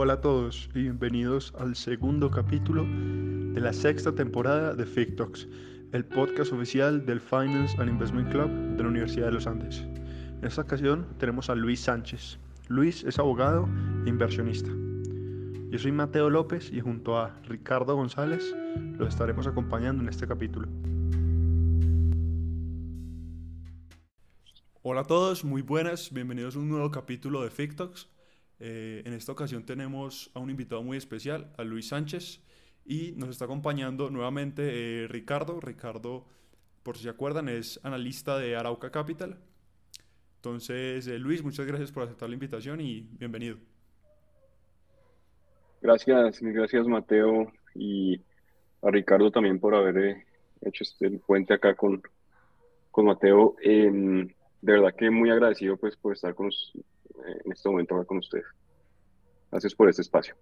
Hola a todos y bienvenidos al segundo capítulo de la sexta temporada de FICTOX, el podcast oficial del Finance and Investment Club de la Universidad de los Andes. En esta ocasión tenemos a Luis Sánchez. Luis es abogado e inversionista. Yo soy Mateo López y junto a Ricardo González los estaremos acompañando en este capítulo. Hola a todos, muy buenas, bienvenidos a un nuevo capítulo de FICTOX. Eh, en esta ocasión tenemos a un invitado muy especial, a Luis Sánchez, y nos está acompañando nuevamente eh, Ricardo. Ricardo, por si se acuerdan, es analista de Arauca Capital. Entonces, eh, Luis, muchas gracias por aceptar la invitación y bienvenido. Gracias, gracias Mateo y a Ricardo también por haber hecho este puente acá con, con Mateo. Em, de verdad que muy agradecido pues por estar con, en este momento acá con ustedes. Gracias por este espacio.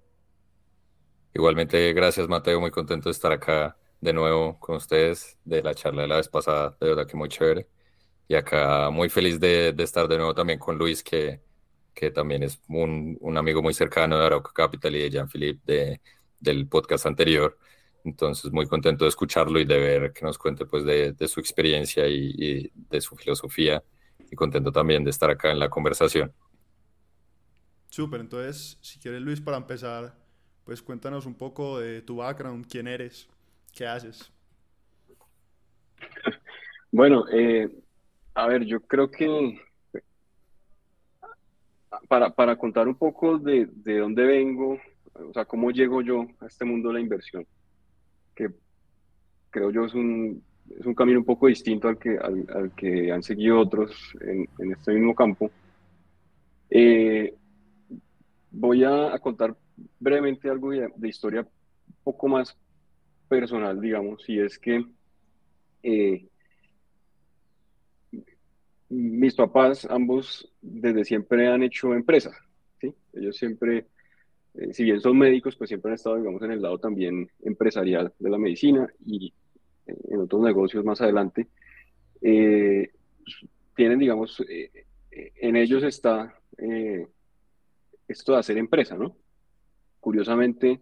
Igualmente, gracias Mateo, muy contento de estar acá de nuevo con ustedes, de la charla de la vez pasada, de verdad que muy chévere. Y acá muy feliz de, de estar de nuevo también con Luis, que, que también es un, un, amigo muy cercano de Arauca Capital y de Jean-Philippe de, del podcast anterior. Entonces, muy contento de escucharlo y de ver que nos cuente pues de, de su experiencia y, y, de su filosofía. Y contento también de estar acá en la conversación. Súper, entonces, si quieres Luis, para empezar, pues cuéntanos un poco de tu background, quién eres, qué haces. Bueno, eh, a ver, yo creo que para, para contar un poco de, de, dónde vengo, o sea, cómo llego yo a este mundo de la inversión, que creo yo es un, es un camino un poco distinto al que, al, que han seguido otros en, en este mismo campo. Eh, voy a, contar brevemente algo de, historia un poco más personal, digamos, y es que eh, mis papás, ambos, desde siempre han hecho empresa, ¿sí? Ellos siempre, eh, si bien son médicos, pues siempre han estado, digamos, en el lado también empresarial de la medicina y eh, en otros negocios más adelante. Eh, tienen, digamos, en ellos está esto de hacer empresa, ¿no? Curiosamente,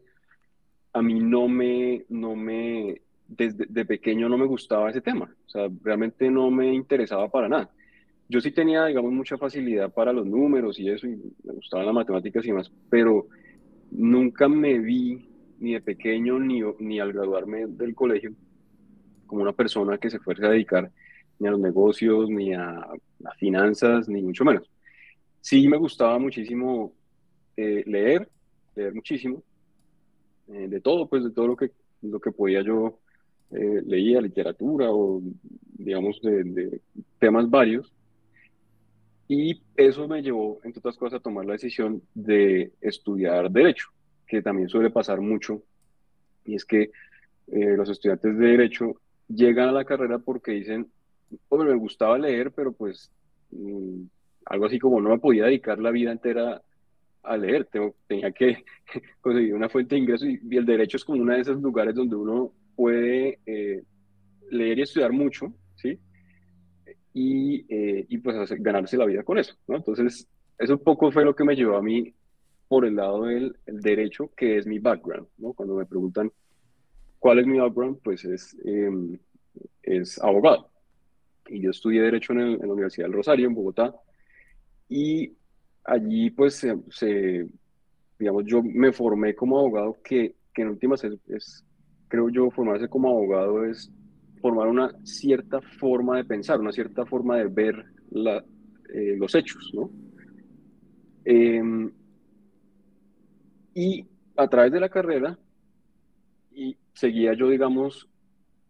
a mí no me, no me, desde de pequeño no me gustaba ese tema, o sea, realmente no me interesaba para nada. Yo sí tenía, digamos, mucha facilidad para los números y eso, y me gustaban las matemáticas y demás, pero nunca me vi ni de pequeño ni, ni al graduarme del colegio como una persona que se fuese a dedicar ni a los negocios, ni a, a finanzas, ni mucho menos. Sí me gustaba muchísimo eh, leer, leer muchísimo, eh, de todo, pues de todo lo que, lo que podía yo eh, leía, literatura o digamos de, temas varios. Y eso me llevó, entre otras cosas, a tomar la decisión de estudiar Derecho, que también suele pasar mucho, y es que los estudiantes de Derecho llegan a la carrera porque dicen, hombre, me gustaba leer, pero pues mmm, algo así como no me podía dedicar la vida entera a leer, tengo, tenía que conseguir una fuente de ingreso y, y, el derecho es como uno de esos lugares donde uno puede eh, leer y estudiar mucho, ¿sí? Y, eh, y pues hacer, ganarse la vida con eso, ¿no? Entonces, eso un poco fue lo que me llevó a mí por el lado del el derecho, que es mi background, ¿no? Cuando me preguntan cuál es mi background, pues es, eh, es abogado. Y yo estudié Derecho en, el, en la Universidad del Rosario, en Bogotá, y allí pues se, digamos, yo me formé como abogado, que, que en últimas es, creo yo, formarse como abogado es formar una cierta forma de pensar, una cierta forma de ver la, eh, los hechos, ¿no? Eh, y a través de la carrera, y seguía yo, digamos,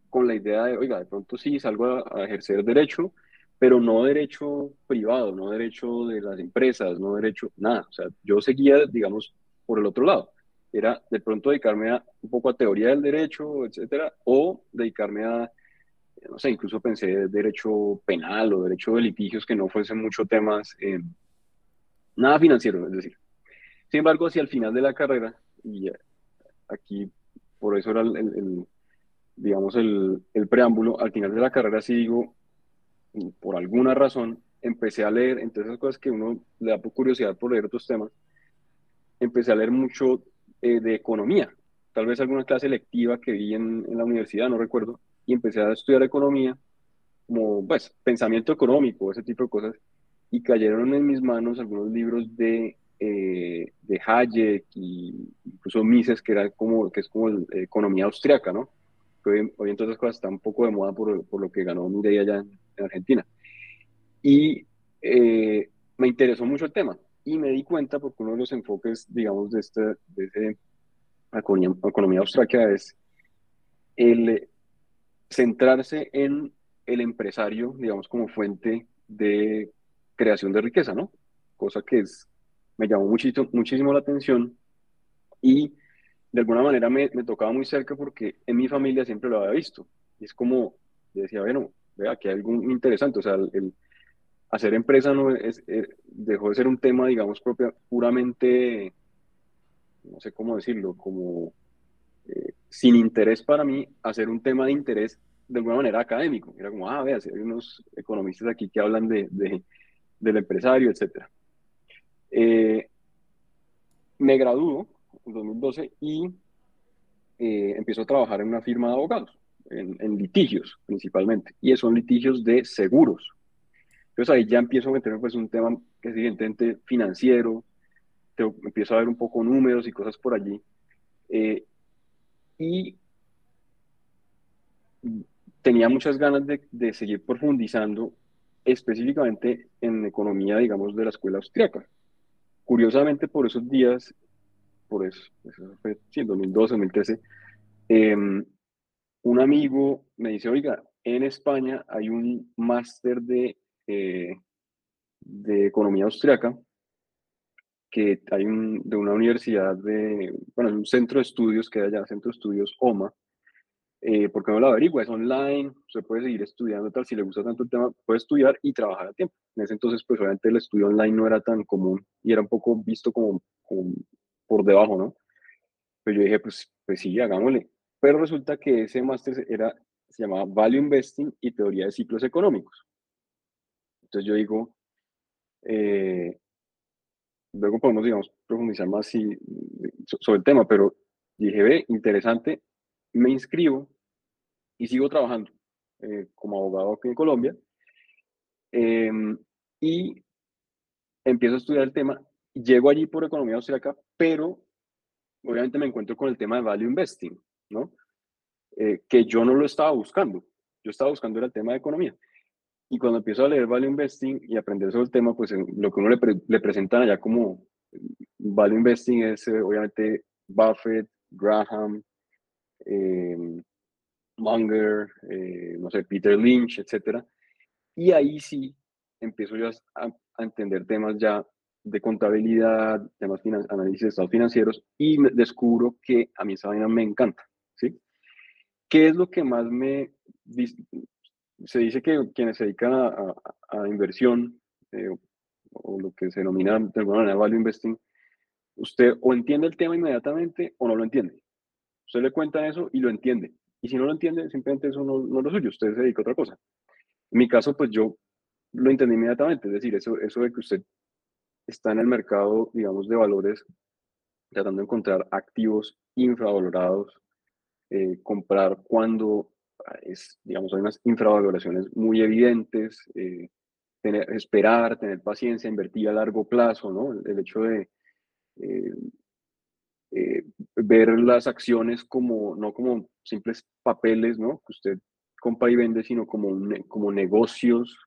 con la idea de, oiga, de pronto sí salgo a ejercer derecho, pero no derecho privado, no derecho de las empresas, no derecho, nada. O sea, yo seguía, digamos, por el otro lado. Era de pronto dedicarme a, un poco a teoría del derecho, etcétera, o dedicarme a, no sé, incluso pensé derecho penal o derecho de litigios que no fuesen mucho temas, eh, nada financiero, es decir. Sin embargo, hacia el final de la carrera, y aquí por eso era el, el, digamos, el, el preámbulo, al final de la carrera sí digo, por alguna razón, empecé a leer, entre esas cosas que uno le da por curiosidad por leer otros temas, empecé a leer mucho eh, de economía, tal vez alguna clase lectiva que vi en, en, la universidad, no recuerdo, y empecé a estudiar economía, como pues pensamiento económico, ese tipo de cosas, y cayeron en mis manos algunos libros de, eh, de Hayek y incluso Mises, que, era como, que es como la economía austriaca, ¿no? Hoy, hoy entonces cosas están un poco de moda por, por lo que ganó Mireia allá en, en Argentina. Y eh, me interesó mucho el tema y me di cuenta porque uno de los enfoques, digamos, de, este, de ese economía, economía austriaca es el centrarse en el empresario, digamos, como fuente de creación de riqueza, ¿no? Cosa que es, me llamó muchísimo, muchísimo la atención y de alguna manera me, me, tocaba muy cerca porque en mi familia siempre lo había visto. Y es como, decía, bueno, vea, que hay algo interesante, o sea, el, hacer empresa no eh, dejó de ser un tema, digamos, propia, puramente, no sé cómo decirlo, como eh, sin interés para mí, hacer un tema de interés de alguna manera académico. Era como, ah, vea, hay unos economistas aquí que hablan de, de del empresario, etc. Eh, me graduó en 2012 y eh, empiezo a trabajar en una firma de abogados, en, en, litigios principalmente, y son litigios de seguros. Entonces ahí ya empiezo a meterme pues un tema que es evidentemente financiero, te, empiezo a ver un poco números y cosas por allí. Eh, y tenía muchas ganas de, de, seguir profundizando específicamente en economía, digamos, de la escuela austriaca. Curiosamente, por esos días, por eso, eso fue sí, 2012, 2013, eh, un amigo me dice, oiga, en España hay un máster de eh, de economía austriaca, que hay un, de una universidad de, bueno, un centro de estudios que hay allá, centro de estudios OMA, eh, porque no lo averigua, es online, se puede seguir estudiando, tal, si le gusta tanto el tema, puede estudiar y trabajar a tiempo. En ese entonces, pues obviamente el estudio online no era tan común y era un poco visto como, como por debajo, ¿no? Pero yo dije, pues, pues sí, hagámosle. Pero resulta que ese máster era, se llamaba Value Investing y Teoría de Ciclos Económicos. Entonces yo digo, eh, luego podemos, digamos, profundizar más si, sobre el tema, pero dije, ve, interesante, me inscribo y sigo trabajando eh, como abogado aquí en Colombia. Eh, y empiezo a estudiar el tema. Llego allí por economía austriaca, pero obviamente me encuentro con el tema de value investing, ¿no? Eh, que yo no lo estaba buscando. Yo estaba buscando el tema de economía. Y cuando empiezo a leer Value Investing y aprender sobre el tema, pues lo que uno le, pre presentan allá como Value Investing es eh, obviamente Buffett, Graham, eh, Munger, eh, no sé, Peter Lynch, etc. Y ahí sí empiezo yo a, entender temas ya de contabilidad, temas análisis de estados financieros y descubro que a mí esa vaina me encanta. ¿Qué es lo que más me, se dice que quienes se dedican a, a, inversión eh, o lo que se denomina de alguna manera value investing, usted o entiende el tema inmediatamente o no lo entiende. Usted le cuenta eso y lo entiende. Y si no lo entiende, simplemente eso no, no es lo suyo, usted se dedica a otra cosa. En mi caso, pues yo lo entendí inmediatamente, es decir, eso, eso de que usted está en el mercado, digamos, de valores, tratando de encontrar activos infravalorados, eh, comprar cuando es, digamos, hay unas infravaloraciones muy evidentes, eh, tener, esperar, tener paciencia, invertir a largo plazo, ¿no? El, hecho de eh, ver las acciones como, no como simples papeles, ¿no? Que usted compra y vende, sino como, como negocios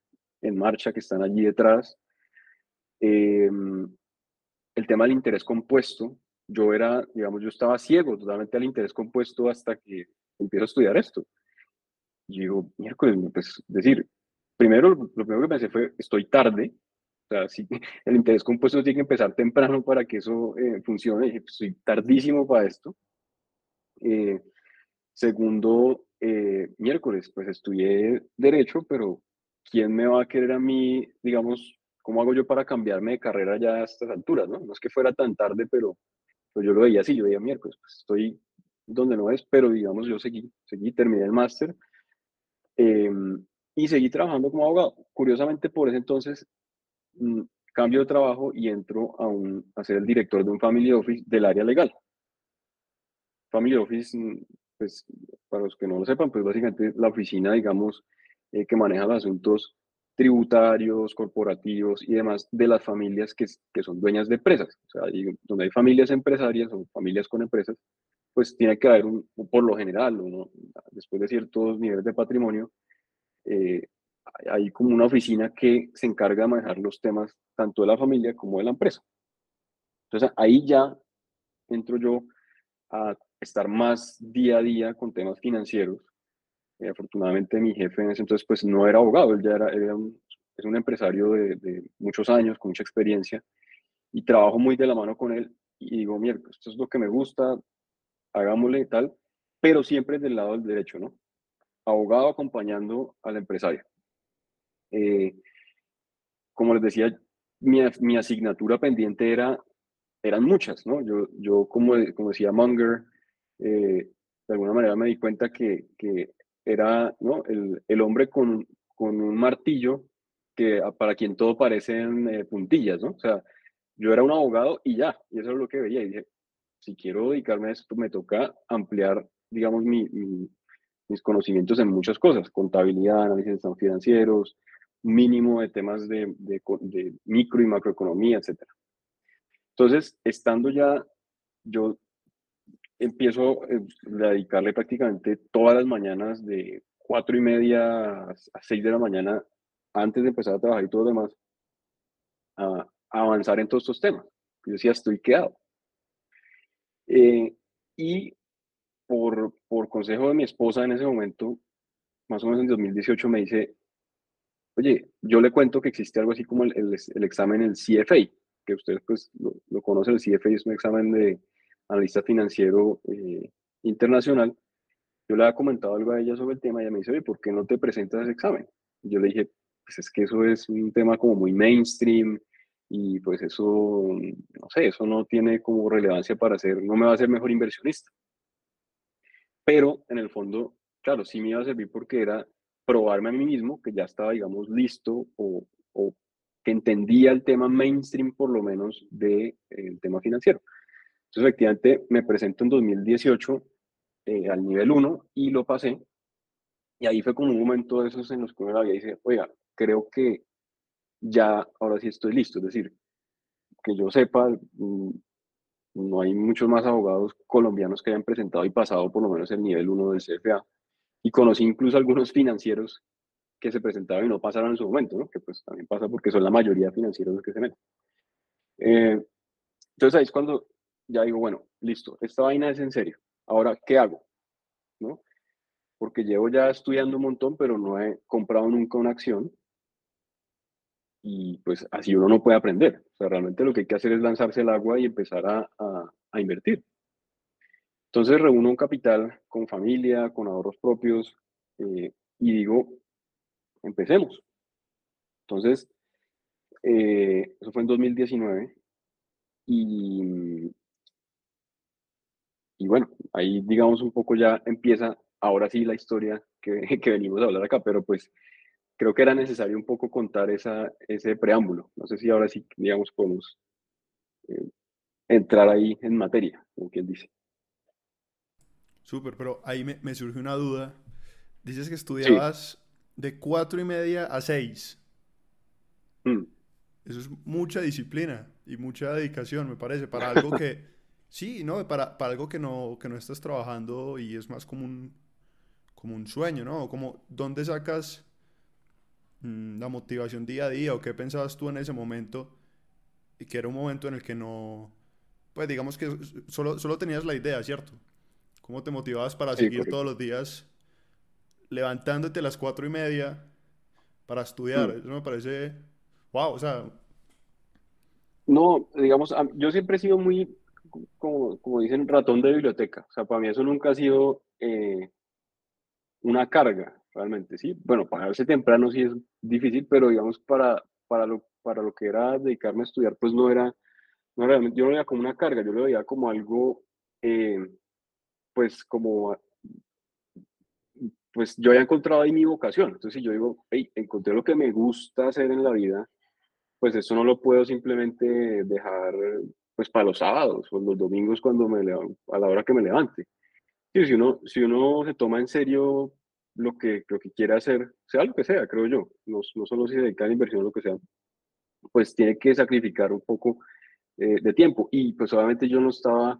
en marcha que están allí detrás. Em, el tema del interés compuesto, yo era, digamos, yo estaba ciego totalmente al interés compuesto hasta que empiezo a estudiar esto. Y digo, miércoles, pues decir, primero, lo primero que pensé fue, estoy tarde. O sea, si el interés compuesto tiene que empezar temprano para que eso eh, funcione. dije, pues, estoy tardísimo para esto. Eh, segundo, eh, miércoles, pues estudié Derecho, pero ¿quién me va a querer a mí, digamos, cómo hago yo para cambiarme de carrera ya a estas alturas, no? No es que fuera tan tarde, pero pues yo lo veía así, yo veía miércoles, pues estoy donde no es, pero digamos, yo seguí, seguí, terminé el máster Em, y seguí trabajando como abogado. Curiosamente, por ese entonces, mm, cambio de trabajo y entro a, un, a ser el director de un family office del área legal. Family office, mm, pues para los que no lo sepan, pues básicamente la oficina, digamos, eh, que maneja los asuntos tributarios, corporativos y demás de las familias que, son dueñas de empresas. O sea, donde hay familias empresarias o familias con empresas, pues tiene que haber, un, por lo general, uno, después de ciertos niveles de patrimonio, eh, hay como una oficina que se encarga de manejar los temas tanto de la familia como de la empresa. Entonces ahí ya entro yo a estar más día a día con temas financieros eh, afortunadamente mi jefe en ese entonces pues no era abogado, él ya era, era un, es un empresario de, de, muchos años, con mucha experiencia, y trabajo muy de la mano con él y digo, mierda, esto es lo que me gusta, hagámosle y tal, pero siempre del lado del derecho, ¿no? Abogado acompañando al empresario. Eh, como les decía, mi, mi, asignatura pendiente era, eran muchas, ¿no? Yo, yo como, como decía Munger, eh, de alguna manera me di cuenta que, que era ¿no? el, el hombre con, con, un martillo que para quien todo parecen eh, puntillas, ¿no? O sea, yo era un abogado y ya, y eso es lo que veía. Y dije, si quiero dedicarme a esto, me toca ampliar, digamos, mi, mis conocimientos en muchas cosas, contabilidad, análisis de financieros, mínimo de temas de, de, de micro y macroeconomía, etc. Entonces, estando ya yo empiezo eh, a dedicarle prácticamente todas las mañanas de cuatro y media a seis de la mañana antes de empezar a trabajar y todo lo demás, a, avanzar en todos estos temas. Yo decía, estoy quedado. Eh, y por, por consejo de mi esposa en ese momento, más o menos en 2018, me dice, oye, yo le cuento que existe algo así como el, el, examen, el CFA, que ustedes pues lo, lo conocen, el CFA es un examen de analista financiero eh, internacional, yo le había comentado algo a ella sobre el tema y ella me dice, oye, ¿por qué no te presentas ese examen? Y yo le dije, pues es que eso es un tema como muy mainstream y pues eso, no sé, eso no tiene como relevancia para hacer, no me va a hacer mejor inversionista. Pero en el fondo, claro, sí me iba a servir porque era probarme a mí mismo que ya estaba, digamos, listo o, o que entendía el tema mainstream por lo menos del de, tema financiero. Entonces, efectivamente, me presento en 2018 eh, al nivel 1 y lo pasé. Y ahí fue como un momento de esos en los que uno y dice, oiga, creo que ya ahora sí estoy listo. Es decir, que yo sepa, mm, no hay muchos más abogados colombianos que hayan presentado y pasado por lo menos el nivel 1 del CFA. Y conocí incluso algunos financieros que se presentaron y no pasaron en su momento, ¿no? que pues también pasa porque son la mayoría financieros los que se meten. Eh, entonces ahí es cuando ya digo, bueno, listo, esta vaina es en serio. Ahora, ¿qué hago? ¿No? Porque llevo ya estudiando un montón, pero no he comprado nunca una acción. Y pues así uno no puede aprender. O sea, realmente lo que hay que hacer es lanzarse el agua y empezar a, a, invertir. Entonces reúno un capital con familia, con ahorros propios, eh, y digo, empecemos. Entonces, eh, eso fue en 2019, y, y bueno, ahí digamos un poco ya empieza ahora sí la historia que, que, venimos a hablar acá, pero pues creo que era necesario un poco contar esa, ese preámbulo. No sé si ahora sí, digamos, podemos eh, entrar ahí en materia, como quien dice. Súper, pero ahí me, me, surge una duda. Dices que estudiabas de cuatro y media a seis. Mm. Eso es mucha disciplina y mucha dedicación, me parece, para algo que Sí, no, para, para algo que no, que no estás trabajando y es más como un, como un sueño, ¿no? Como, ¿dónde sacas mm, la motivación día a día o qué pensabas tú en ese momento? Y que era un momento en el que no, pues digamos que solo, solo tenías la idea, ¿cierto? ¿Cómo te motivabas para seguir todos los días levantándote a las cuatro y media para estudiar? Mm. Eso me parece, wow, o sea... No, digamos, yo siempre he sido muy como, como dicen, ratón de biblioteca. O sea, para mí eso nunca ha sido eh, una carga, realmente, ¿sí? Bueno, pagarse temprano sí es difícil, pero digamos, para, para, lo, para lo que era dedicarme a estudiar, pues no era, no realmente, yo no lo veía como una carga, yo lo veía como algo, eh, pues como, pues yo había encontrado ahí mi vocación. Entonces, si yo digo, hey, encontré lo que me gusta hacer en la vida, pues eso no lo puedo simplemente dejar pues para los sábados o los domingos cuando me a la hora que me levante. si, uno, si uno se toma en serio lo que, lo que quiere hacer, sea lo que sea, creo yo, no, no solo si se dedica a la inversión o lo que sea, pues tiene que sacrificar un poco eh, de tiempo. Y pues obviamente yo no estaba,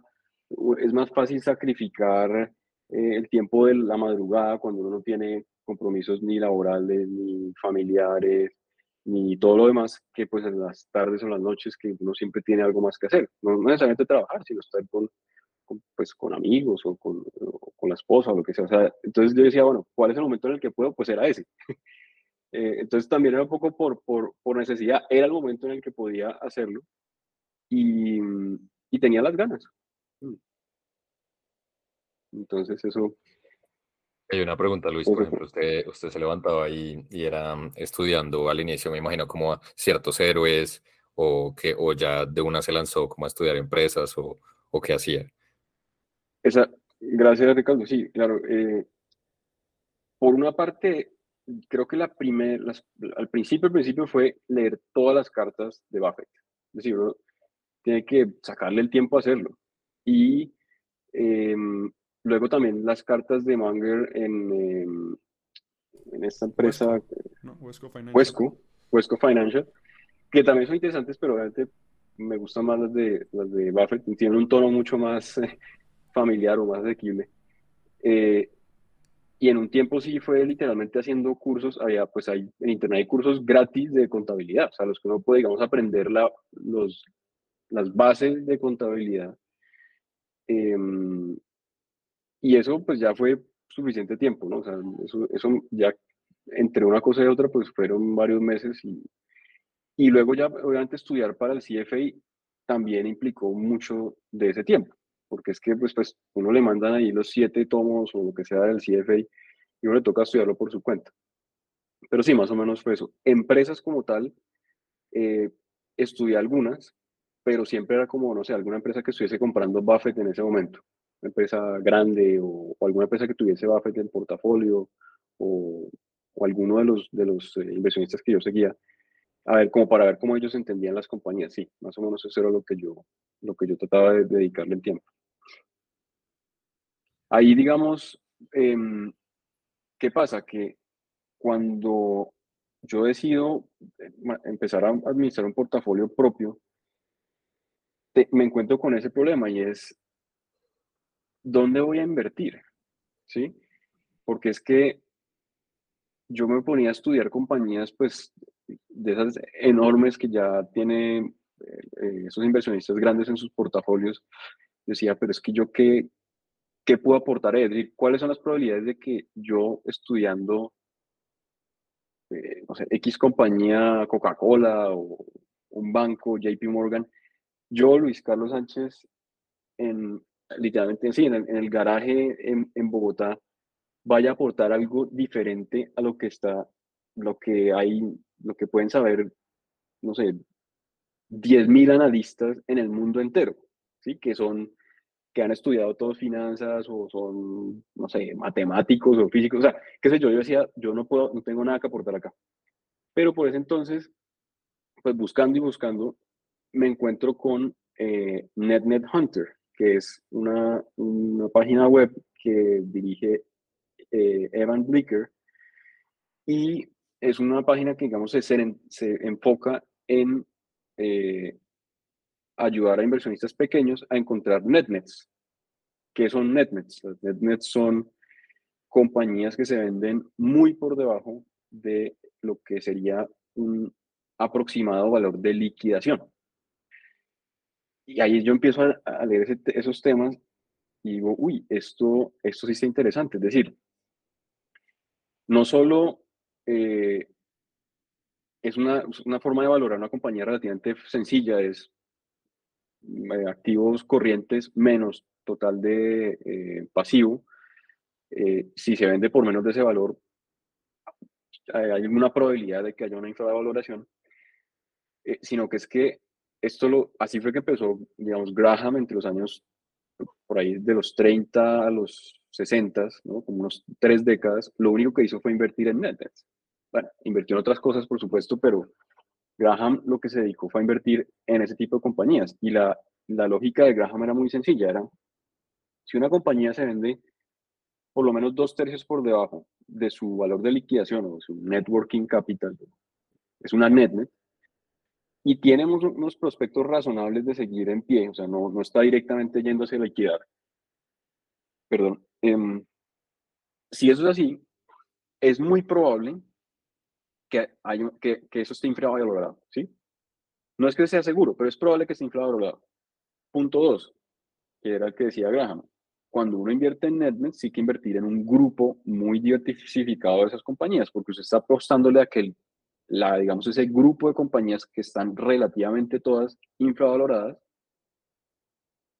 es más fácil sacrificar eh, el tiempo de la madrugada cuando uno no tiene compromisos ni laborales, ni familiares, ni todo lo demás, que pues en las tardes o las noches que uno siempre tiene algo más que hacer. No, necesariamente trabajar, sino estar con, pues, con amigos o con, con, la esposa o lo que sea. O sea. Entonces yo decía, bueno, ¿cuál es el momento en el que puedo? Pues era ese. Eh, entonces también era un poco por, por, por, necesidad, era el momento en el que podía hacerlo y, y tenía las ganas. Mm. Entonces eso, hay una pregunta, Luis. Por ejemplo, usted, usted se levantaba ahí y era mm, estudiando al inicio, me imagino, como ciertos héroes o, que, o ya de una se lanzó como a estudiar empresas o, o qué hacía. Esa, gracias, Ricardo. Sí, claro. Eh, por una parte, creo que la primer, al principio, al principio fue leer todas las cartas de Buffett. Es decir, uno tiene que sacarle el tiempo a hacerlo. Y em, Luego también las cartas de Munger en, em, en esta empresa, Huesco, Financial. Financial, que también son interesantes, pero obviamente me gustan más las de, las de Buffett, tienen un tono mucho más eh, familiar o más asequible. Eh, y en un tiempo sí fue literalmente haciendo cursos, había, pues hay, en internet hay cursos gratis de contabilidad, o sea, los que uno puede, digamos, aprender la, los, las bases de contabilidad. Em, y eso pues ya fue suficiente tiempo, ¿no? O sea, eso, eso ya entre una cosa y otra pues fueron varios meses y, y luego ya obviamente estudiar para el CFA también implicó mucho de ese tiempo, porque es que pues, pues uno le mandan ahí los siete tomos o lo que sea del CFA y uno le toca estudiarlo por su cuenta. Pero sí, más o menos fue eso. Empresas como tal, eh, estudié algunas, pero siempre era como, no sé, alguna empresa que estuviese comprando Buffett en ese momento empresa grande o, alguna empresa que tuviese Buffett en portafolio o, o alguno de los, de los eh, inversionistas que yo seguía, a ver, como para ver cómo ellos entendían las compañías. Sí, más o menos eso era lo que yo, lo que yo trataba de, dedicarle el tiempo. Ahí, digamos, em, ¿qué pasa? Que cuando yo decido eh, empezar a administrar un portafolio propio, me encuentro con ese problema y es ¿dónde voy a invertir? ¿Sí? Porque es que yo me ponía a estudiar compañías, pues, de esas enormes que ya tienen eh, esos inversionistas grandes en sus portafolios. Decía, pero es que yo qué, qué puedo aportar, es cuáles son las probabilidades de que yo estudiando, eh, no sé, X compañía, Coca-Cola o un banco, JP Morgan, yo, Luis Carlos Sánchez, en literalmente sí, en el, en el garaje en, Bogotá, vaya a aportar algo diferente a lo que está, lo que hay, lo que pueden saber, no sé, 10.000 analistas en el mundo entero, ¿sí? Que son, que han estudiado todos finanzas o son, no sé, matemáticos o físicos, o sea, qué sé yo, yo decía, yo no puedo, no tengo nada que aportar acá. Pero por ese entonces, pues buscando y buscando, me encuentro con eh, NetNet Hunter, que es una, una página web que dirige eh, Evan Blicker y es una página que, digamos, se, se enfoca en eh, ayudar a inversionistas pequeños a encontrar netnets. ¿Qué son netnets? Las netnets son compañías que se venden muy por debajo de lo que sería un aproximado valor de liquidación. Y ahí yo empiezo a, leer esos temas y digo, uy, esto, esto sí está interesante. Es decir, no solo eh, es una, una, forma de valorar una compañía relativamente sencilla, es eh, activos corrientes menos total de eh, pasivo. si se vende por menos de ese valor, hay una probabilidad de que haya una infravaloración, sino que es que esto lo, así fue que empezó, digamos, Graham entre los años, por ahí de los 30 a los 60, ¿no? como unos tres décadas, lo único que hizo fue invertir en NetNet. Bueno, invirtió en otras cosas, por supuesto, pero, Graham lo que se dedicó fue a invertir en ese tipo de compañías y la, la lógica de Graham era muy sencilla, era si una compañía se vende por lo menos dos tercios por debajo de su valor de liquidación o su networking capital, es una netnet, y tiene unos prospectos razonables de seguir en pie, o sea, no, no está directamente yéndose a liquidar. Perdón. Em, si eso es así, es muy probable que, hay, que, que eso esté infravalorado, ¿sí? No es que sea seguro, pero es probable que esté infravalorado. Punto dos, que era el que decía Graham. Cuando uno invierte en NetNet, sí que invertir en un grupo muy diversificado de esas compañías, porque usted está apostándole a que la, digamos, ese grupo de compañías que están relativamente todas infravaloradas,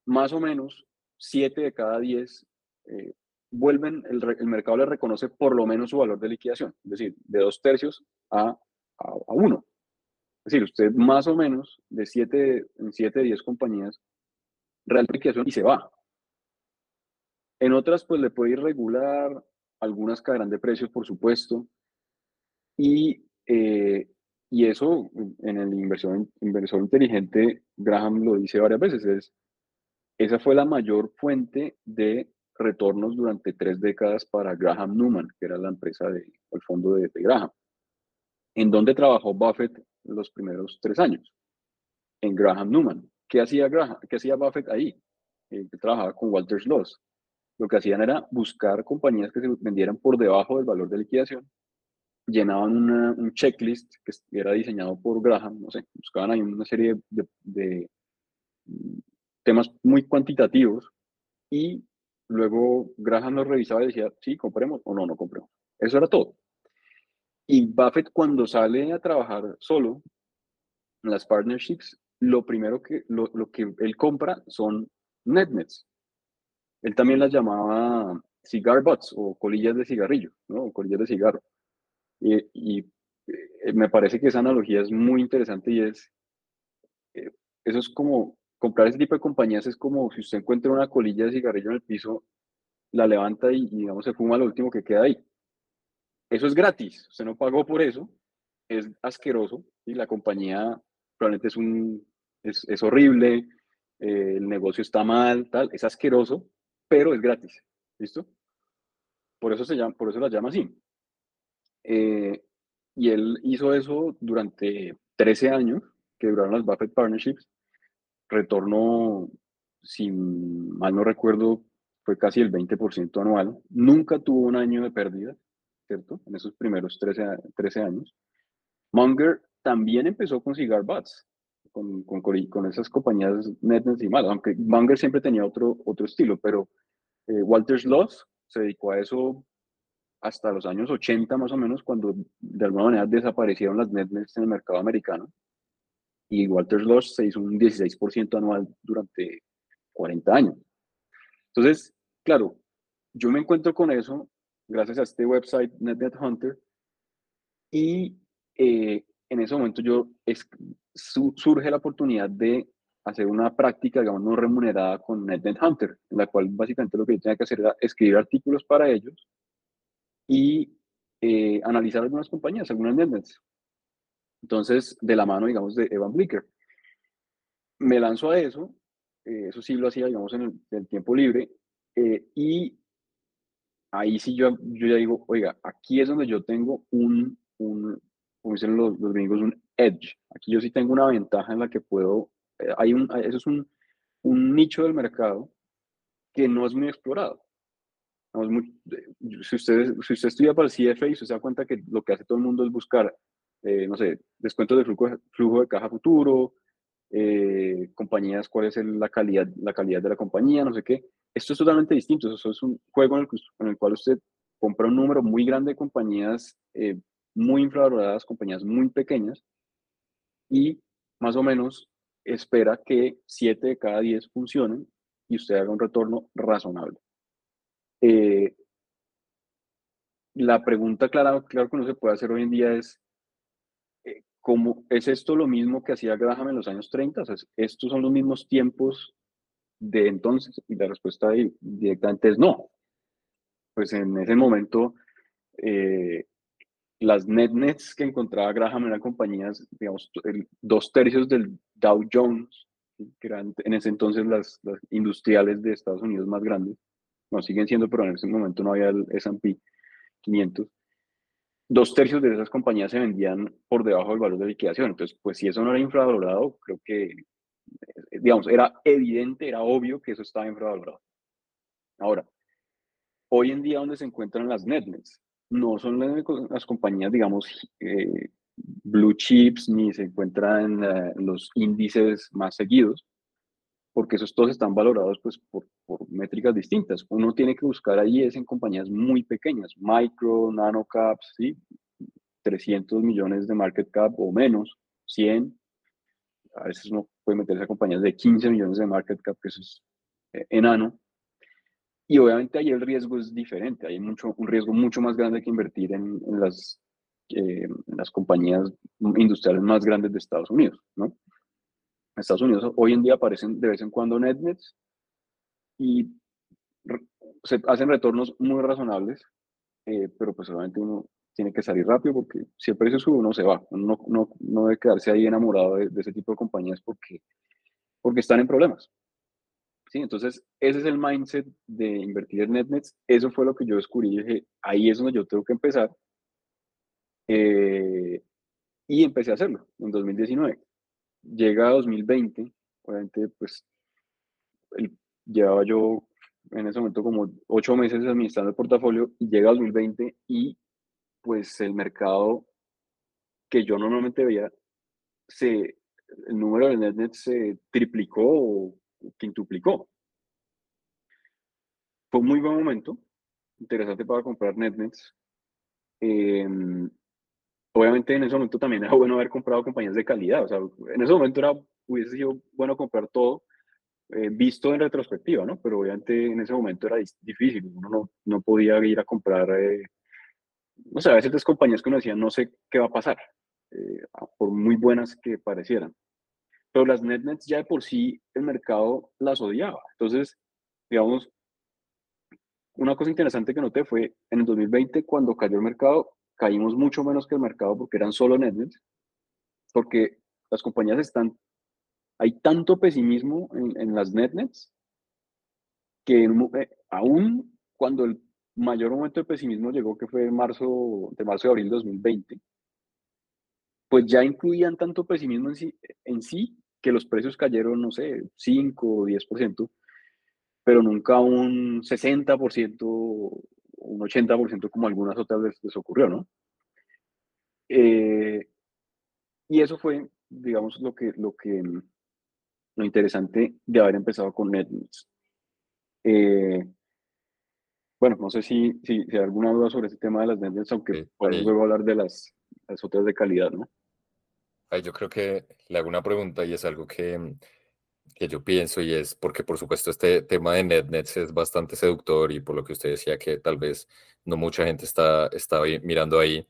más o menos 7 de cada 10 eh, vuelven, el, el, mercado le reconoce por lo menos su valor de liquidación, es decir, de dos tercios a, a, a uno. Es decir, usted más o menos de 7 en 7 de 10 compañías real liquidación y se va. En otras, pues le puede ir regular, algunas caerán de precios, por supuesto, y, eh, y eso en el inversor, inversor inteligente, Graham lo dice varias veces, es, esa fue la mayor fuente de retornos durante tres décadas para Graham Newman, que era la empresa del el fondo de, de, Graham. ¿En dónde trabajó Buffett los primeros tres años? En Graham Newman. ¿Qué hacía, Graham, qué hacía Buffett ahí? Eh, trabajaba con Walter Schloss. Lo que hacían era buscar compañías que se vendieran por debajo del valor de liquidación, llenaban una, un checklist que era diseñado por Graham, no sé, buscaban ahí una serie de, de temas muy cuantitativos y luego Graham los revisaba y decía, sí, compremos o no, no compremos. Eso era todo. Y Buffett cuando sale a trabajar solo en las partnerships, lo primero que, lo, lo que él compra son netnets. Él también las llamaba cigar butts o colillas de cigarrillo, ¿no? O colillas de cigarro. Y, y eh, me parece que esa analogía es muy interesante y es, eh, eso es como, comprar ese tipo de compañías es como si usted encuentra una colilla de cigarrillo en el piso, la levanta y, digamos se fuma lo último que queda ahí. Eso es gratis, usted no pagó por eso, es asqueroso y la compañía probablemente es un, es, es horrible, eh, el negocio está mal, tal, es asqueroso, pero es gratis, ¿listo? Por eso, se llama, por eso la llama así. Eh, y él hizo eso durante 13 años, que duraron las Buffett Partnerships, retorno, si mal no recuerdo, fue casi el 20% anual, nunca tuvo un año de pérdida, ¿cierto? En esos primeros 13, 13 años. Munger también empezó con cigar butts, con, con, con esas compañías netnets y aunque Munger siempre tenía otro, otro estilo, pero eh, Walter Schloss se dedicó a eso hasta los años 80 más o menos, cuando de alguna manera desaparecieron las netnets en el mercado americano. Y Walter Schloss se hizo un 16% anual durante 40 años. Entonces, claro, yo me encuentro con eso gracias a este website NetNet Hunter y eh, en ese momento yo es, su, surge la oportunidad de hacer una práctica, digamos, no remunerada con NetNet Hunter, en la cual básicamente lo que yo tenía que hacer era escribir artículos para ellos y eh, analizar algunas compañías, algunas NetNets. Entonces, de la mano, digamos, de Evan Blicker. Me lanzo a eso, eh, eso sí lo hacía, digamos, en el, en el tiempo libre, eh, y ahí sí yo, yo ya digo, oiga, aquí es donde yo tengo un, un como dicen los, los gringos, un edge. Aquí yo sí tengo una ventaja en la que puedo, eh, hay un, eso es un, un nicho del mercado que no es muy explorado. Muy, si, usted, si usted estudia para el CFA y se da cuenta que lo que hace todo el mundo es buscar, eh, no sé, descuentos de flujo, flujo de caja futuro, eh, compañías, cuál es el, la, calidad, la calidad de la compañía, no sé qué. Esto es totalmente distinto. Eso es un juego en el, en el cual usted compra un número muy grande de compañías eh, muy infravaloradas, compañías muy pequeñas, y más o menos espera que 7 de cada 10 funcionen y usted haga un retorno razonable. Eh, la pregunta clara, claro que uno se puede hacer hoy en día es, eh, ¿cómo, ¿es esto lo mismo que hacía Graham en los años 30? O ¿Estos son los mismos tiempos de entonces? Y la respuesta directamente es no. Pues en ese momento, eh, las netnets que encontraba Graham eran compañías, digamos, dos tercios del Dow Jones, que eran en ese entonces las, industriales de Estados Unidos más grandes. No, siguen siendo, pero en ese momento no había el S&P 500. Dos tercios de esas compañías se vendían por debajo del valor de liquidación. Entonces, pues si eso no era infravalorado, creo que, eh, digamos, era evidente, era obvio que eso estaba infravalorado. Ahora, hoy en día, ¿dónde se encuentran las netnets? No son las, compañías, digamos, eh, blue chips, ni se encuentran en los índices más seguidos, porque esos todos están valorados pues, por, por, métricas distintas. Uno tiene que buscar ahí es en compañías muy pequeñas, micro, nano caps, ¿sí? 300 millones de market cap o menos, 100. A veces uno puede meterse a compañías de 15 millones de market cap, que eso es eh, enano. Y obviamente ahí el riesgo es diferente, hay mucho, un riesgo mucho más grande que invertir en, las, eh, las compañías industriales más grandes de Estados Unidos, ¿no? En Estados Unidos hoy en día aparecen de vez en cuando netnets y se hacen retornos muy razonables, eh, pero pues obviamente uno tiene que salir rápido porque si el precio sube uno se va, uno no, no debe quedarse ahí enamorado de, de, ese tipo de compañías porque, porque están en problemas. ¿sí? Entonces, ese es el mindset de invertir en NetNets. Eso fue lo que yo descubrí. dije, ahí es donde yo tengo que empezar. Eh, y empecé a hacerlo en 2019. Llega 2020, obviamente, pues llevaba yo en ese momento como ocho meses administrando el portafolio y llega 2020 y pues el mercado que yo normalmente veía, se, el número de NetNet se triplicó o quintuplicó. Fue un muy buen momento, interesante para comprar NetNets. Em, obviamente en ese momento también era bueno haber comprado compañías de calidad, o sea, en ese momento era, hubiese sido bueno comprar todo eh, visto en retrospectiva, ¿no? Pero obviamente en ese momento era difícil, uno no, no podía ir a comprar, eh, no sé, a veces las compañías que uno decía, no sé qué va a pasar, eh, por muy buenas que parecieran pero las netnets ya de por sí el mercado las odiaba. Entonces, digamos, una cosa interesante que noté fue en el 2020 cuando cayó el mercado, caímos mucho menos que el mercado porque eran solo netnets, porque las compañías están, hay tanto pesimismo en, las netnets que eh, aún cuando el mayor momento de pesimismo llegó, que fue en marzo, de marzo de abril de 2020, pues ya incluían tanto pesimismo en sí, en sí que los precios cayeron, no sé, 5 o 10%, pero nunca un 60%, un 80% como algunas otras les ocurrió, ¿no? Eh, y eso fue, digamos, lo que, lo que, lo interesante de haber empezado con NetNets. Eh, bueno, no sé si, si, hay alguna duda sobre ese tema de las NetNets, aunque podemos luego hablar de las, las otras de calidad, ¿no? yo creo que le hago una pregunta y es algo que, que yo pienso y es porque por supuesto este tema de NetNets es bastante seductor y por lo que usted decía que tal vez no mucha gente está, está mirando ahí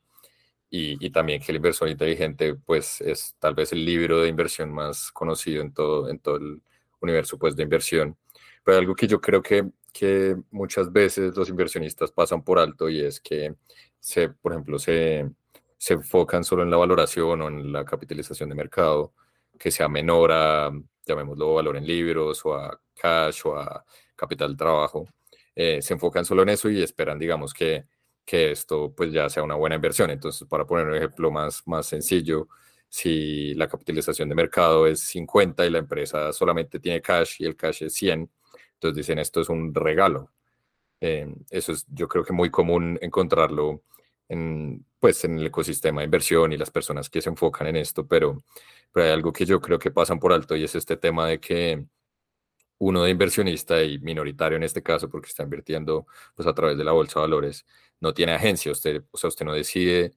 y, y, también que el inversor inteligente pues es tal vez el libro de inversión más conocido en todo, en todo el universo pues de inversión. Pero algo que yo creo que, que muchas veces los inversionistas pasan por alto y es que se, por ejemplo, se se enfocan solo en la valoración o en la capitalización de mercado, que sea menor a, llamémoslo, valor en libros o a cash o a capital trabajo, eh, se enfocan solo en eso y esperan, digamos, que, que esto pues ya sea una buena inversión. Entonces, para poner un ejemplo más, más sencillo, si la capitalización de mercado es 50 y la empresa solamente tiene cash y el cash es 100, entonces dicen esto es un regalo. Eh, eso es yo creo que muy común encontrarlo en, pues, en el ecosistema de inversión y las personas que se enfocan en esto, pero, pero hay algo que yo creo que pasan por alto y es este tema de que uno de inversionista y minoritario en este caso, porque está invirtiendo pues, a través de la bolsa de valores, no tiene agencia, usted, o sea, usted no decide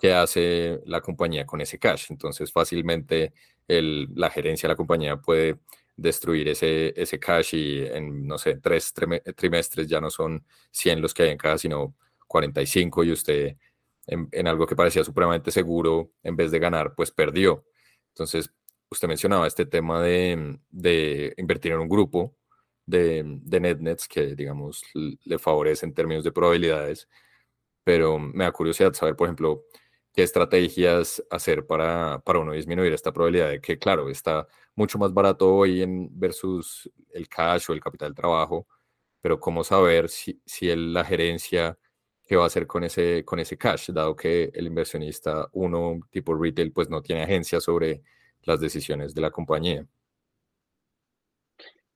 qué hace la compañía con ese cash, entonces fácilmente el, la gerencia de la compañía puede destruir ese, ese cash y en, no sé, tres trimestres ya no son 100 los que hay en cada, sino 45 y usted en, algo que parecía supremamente seguro, en vez de ganar, pues perdió. Entonces, usted mencionaba este tema de, de invertir en un grupo de, de NetNets que, digamos, le favorece en términos de probabilidades. pero me da curiosidad saber, por ejemplo, qué estrategias hacer para, para uno disminuir esta probabilidad de que, claro, está mucho más barato hoy en versus el cash o el capital de trabajo, pero cómo saber si, si la gerencia qué va a hacer con ese, con ese cash, dado que el inversionista, uno tipo retail, pues no tiene agencia sobre las decisiones de la compañía.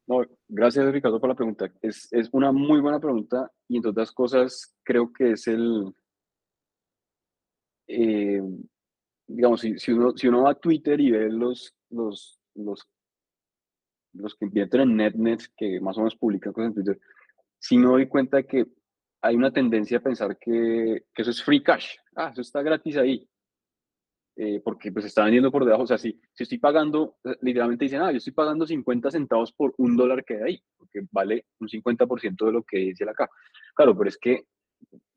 No, gracias Ricardo por la pregunta. Es, es una muy buena pregunta y entre otras cosas creo que es el, eh, digamos, si, si, uno, si uno va a Twitter y ve los, los, los, que invierten en NetNet, que más o menos publican cosas en Twitter, si me doy cuenta que hay una tendencia a pensar que, eso es free cash. Ah, eso está gratis ahí. Eh, porque pues está vendiendo por debajo. O sea, si, si estoy pagando, literalmente dicen, ah, yo estoy pagando 50 centavos por un dólar que hay ahí, porque vale un 50% de lo que dice la caja. Claro, pero es que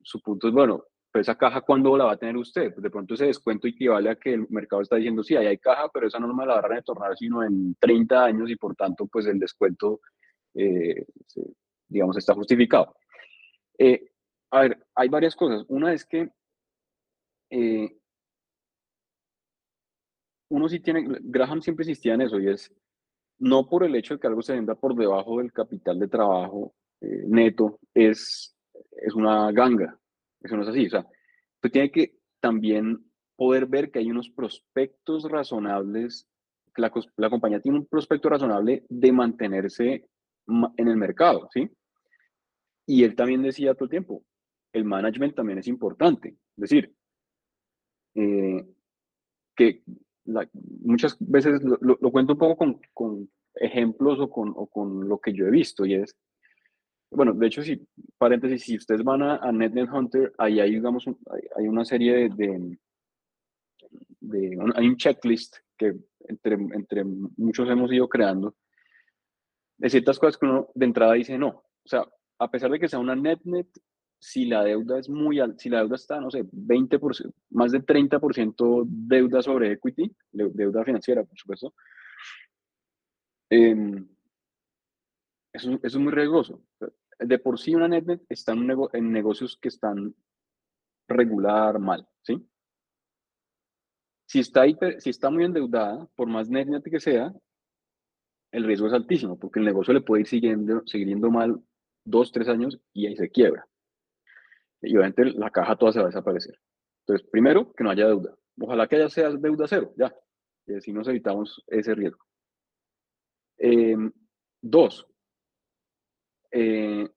su punto es, bueno, pero esa caja, ¿cuándo la va a tener usted? Pues de pronto ese descuento equivale a que el mercado está diciendo, sí, ahí hay caja, pero esa no me la va a retornar sino en 30 años y por tanto, pues el descuento, eh, digamos, está justificado. Eh, a ver, hay varias cosas. Una es que eh, uno sí tiene, Graham siempre insistía en eso y es no por el hecho de que algo se venda por debajo del capital de trabajo neto, es, es una ganga. Eso no es así. O sea, usted tiene que también poder ver que hay unos prospectos razonables, que la, la compañía tiene un prospecto razonable de mantenerse en el mercado, ¿sí? Y él también decía todo el tiempo, el management también es importante. Es decir, eh, que muchas veces lo, cuento un poco con, con ejemplos o con, o con, lo que yo he visto y es, bueno, de hecho, si, paréntesis, si ustedes van a, a NetNet Hunter, ahí hay, digamos, hay, una serie de, de, hay un checklist que entre, entre muchos hemos ido creando de ciertas cosas que uno de entrada dice no. O sea, a pesar de que sea una NetNet, si la deuda es muy alta, si la deuda está, no sé, 20%, más de 30% deuda sobre equity, deuda financiera, por supuesto, eh, eso, es muy riesgoso. De por sí una NetNet está en, en negocios que están regular mal, ¿sí? Si está, si está muy endeudada, por más NetNet que sea, el riesgo es altísimo, porque el negocio le puede ir siguiendo, siguiendo mal dos, tres años y ahí se quiebra. Y obviamente la caja toda se va a desaparecer. Entonces, primero, que no haya deuda. Ojalá que haya sea deuda cero, ya. Y así nos evitamos ese riesgo. Em, dos, eh,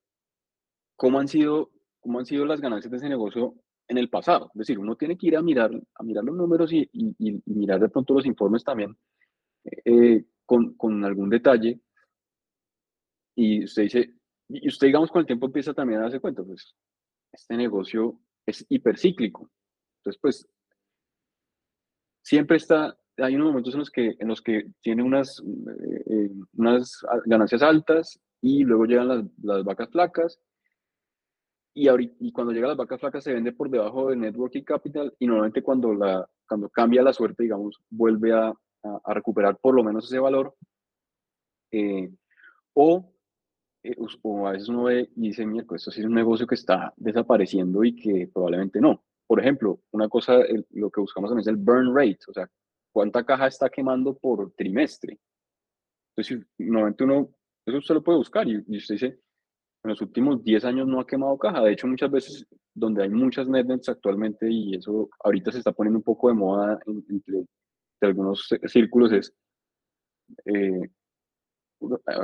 cómo, han sido, cómo han sido las ganancias de ese negocio en el pasado. Es decir, uno tiene que ir a mirar, a mirar los números y, mirar de pronto los informes también eh, con, con, algún detalle. Y usted dice, y usted digamos con el tiempo empieza también a darse cuenta, pues este negocio es hipercíclico. Entonces, pues siempre está, hay unos momentos en los que, en los que tiene unas, eh, unas ganancias altas y luego llegan las, las vacas flacas y, ahorita, y cuando llegan las vacas flacas se vende por debajo de networking capital y normalmente cuando, la, cuando cambia la suerte, digamos, vuelve a, a, recuperar por lo menos ese valor. Eh, o, eh, o a veces uno ve y dice, mira, esto sí es un negocio que está desapareciendo y que probablemente no. Por ejemplo, una cosa, lo que buscamos también es el burn rate, o sea, cuánta caja está quemando por trimestre. Entonces, normalmente uno eso usted lo puede buscar y, usted dice, en los últimos 10 años no ha quemado caja. De hecho, muchas veces donde hay muchas netnets actualmente y eso ahorita se está poniendo un poco de moda entre, algunos círculos es, eh,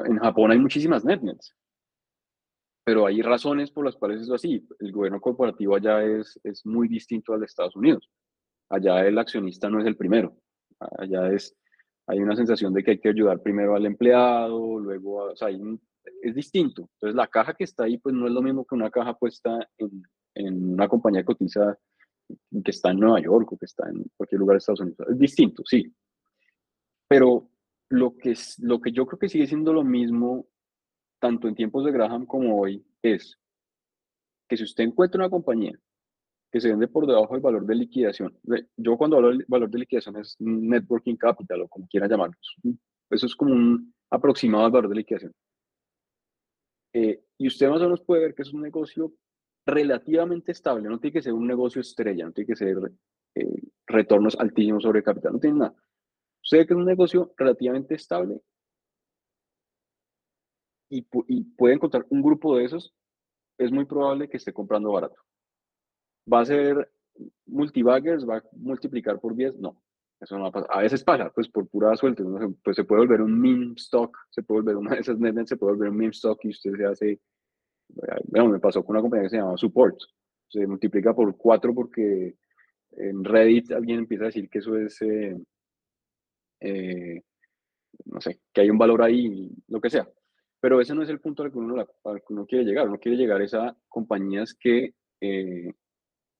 en Japón hay muchísimas netnets, pero hay razones por las cuales es así. El gobierno corporativo allá es, es muy distinto al de Estados Unidos. Allá el accionista no es el primero. Allá es hay una sensación de que hay que ayudar primero al empleado, luego, o sea, es distinto. Entonces, la caja que está ahí, pues no es lo mismo que una caja puesta en, en una compañía cotiza que está en Nueva York o que está en cualquier lugar de Estados Unidos. Es distinto, sí. Pero lo que, lo que yo creo que sigue siendo lo mismo, tanto en tiempos de Graham como hoy, es que si usted encuentra una compañía que se vende por debajo del valor de liquidación. Yo cuando hablo del valor de liquidación es networking capital o como quiera llamarlo. Eso es como un aproximado al valor de liquidación. Eh, y usted más o menos puede ver que es un negocio relativamente estable, no tiene que ser un negocio estrella, no tiene que ser eh, retornos altísimos sobre capital, no tiene nada. Usted que es un negocio relativamente estable y, y puede encontrar un grupo de esos, es muy probable que esté comprando barato. ¿Va a ser multibaggers? ¿Va a multiplicar por 10? No, eso no va a pasar. A veces pasa, pues por pura suerte, pues se puede volver un meme stock, se puede volver una de esas netnets, se puede volver un meme stock y usted se hace, bueno, me pasó con una compañía que se llama Support, se multiplica por 4 porque en Reddit alguien empieza a decir que eso es, eh, eh, no sé, que hay un valor ahí, lo que sea. Pero ese no es el punto al que uno, al que uno quiere llegar. Uno quiere llegar a compañías que eh,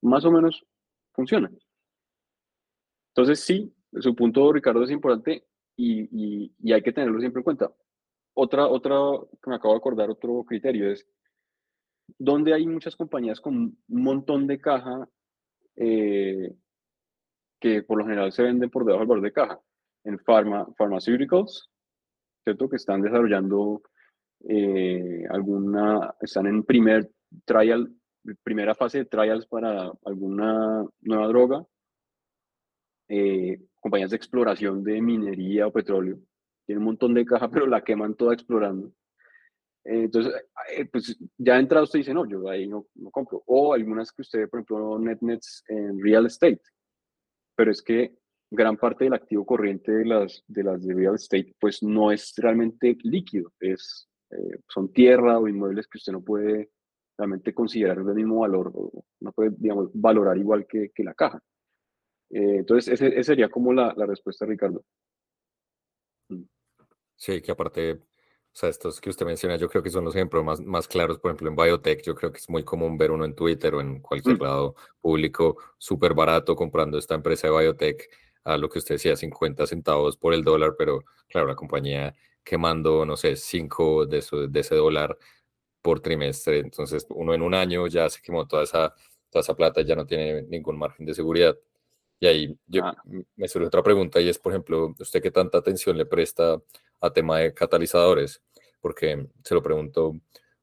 más o menos funcionan. Entonces, sí, su punto, Ricardo, es importante y, y, hay que tenerlo siempre en cuenta. Otra, otra, que me acabo de acordar, otro criterio es, donde hay muchas compañías con un montón de caja eh, que por lo general se venden por debajo del valor de caja. En pharma, pharmaceuticals, ¿cierto? Que están desarrollando eh, alguna, están en primer trial, primera fase de trials para alguna nueva droga, eh, compañías de exploración de minería o petróleo, tienen un montón de caja, pero la queman toda explorando. Eh, entonces, pues ya entrado usted dice, no, yo ahí no, no, compro. O algunas que usted, por ejemplo, NetNets en real estate. Pero es que gran parte del activo corriente de las de, las de real estate, pues no es realmente líquido, es eh, son tierra o inmuebles que usted no puede realmente considerar del mismo valor, o no puede, digamos, valorar igual que, que la caja. Eh, entonces, esa sería como la, la respuesta, Ricardo. Mm. Sí, que aparte, o sea, estos que usted menciona, yo creo que son los ejemplos más, más claros, por ejemplo, en biotech, yo creo que es muy común ver uno en Twitter o en cualquier mm. lado público súper barato comprando esta empresa de biotech a lo que usted decía, 50 centavos por el dólar, pero claro, la compañía quemando, no sé, 5 de, de ese dólar por trimestre. Entonces, uno en un año ya se quemó toda esa, toda esa plata, ya no tiene ningún margen de seguridad. Y ahí yo, ah. me surge otra pregunta y es, por ejemplo, ¿usted qué tanta atención le presta a tema de catalizadores? Porque se lo pregunto,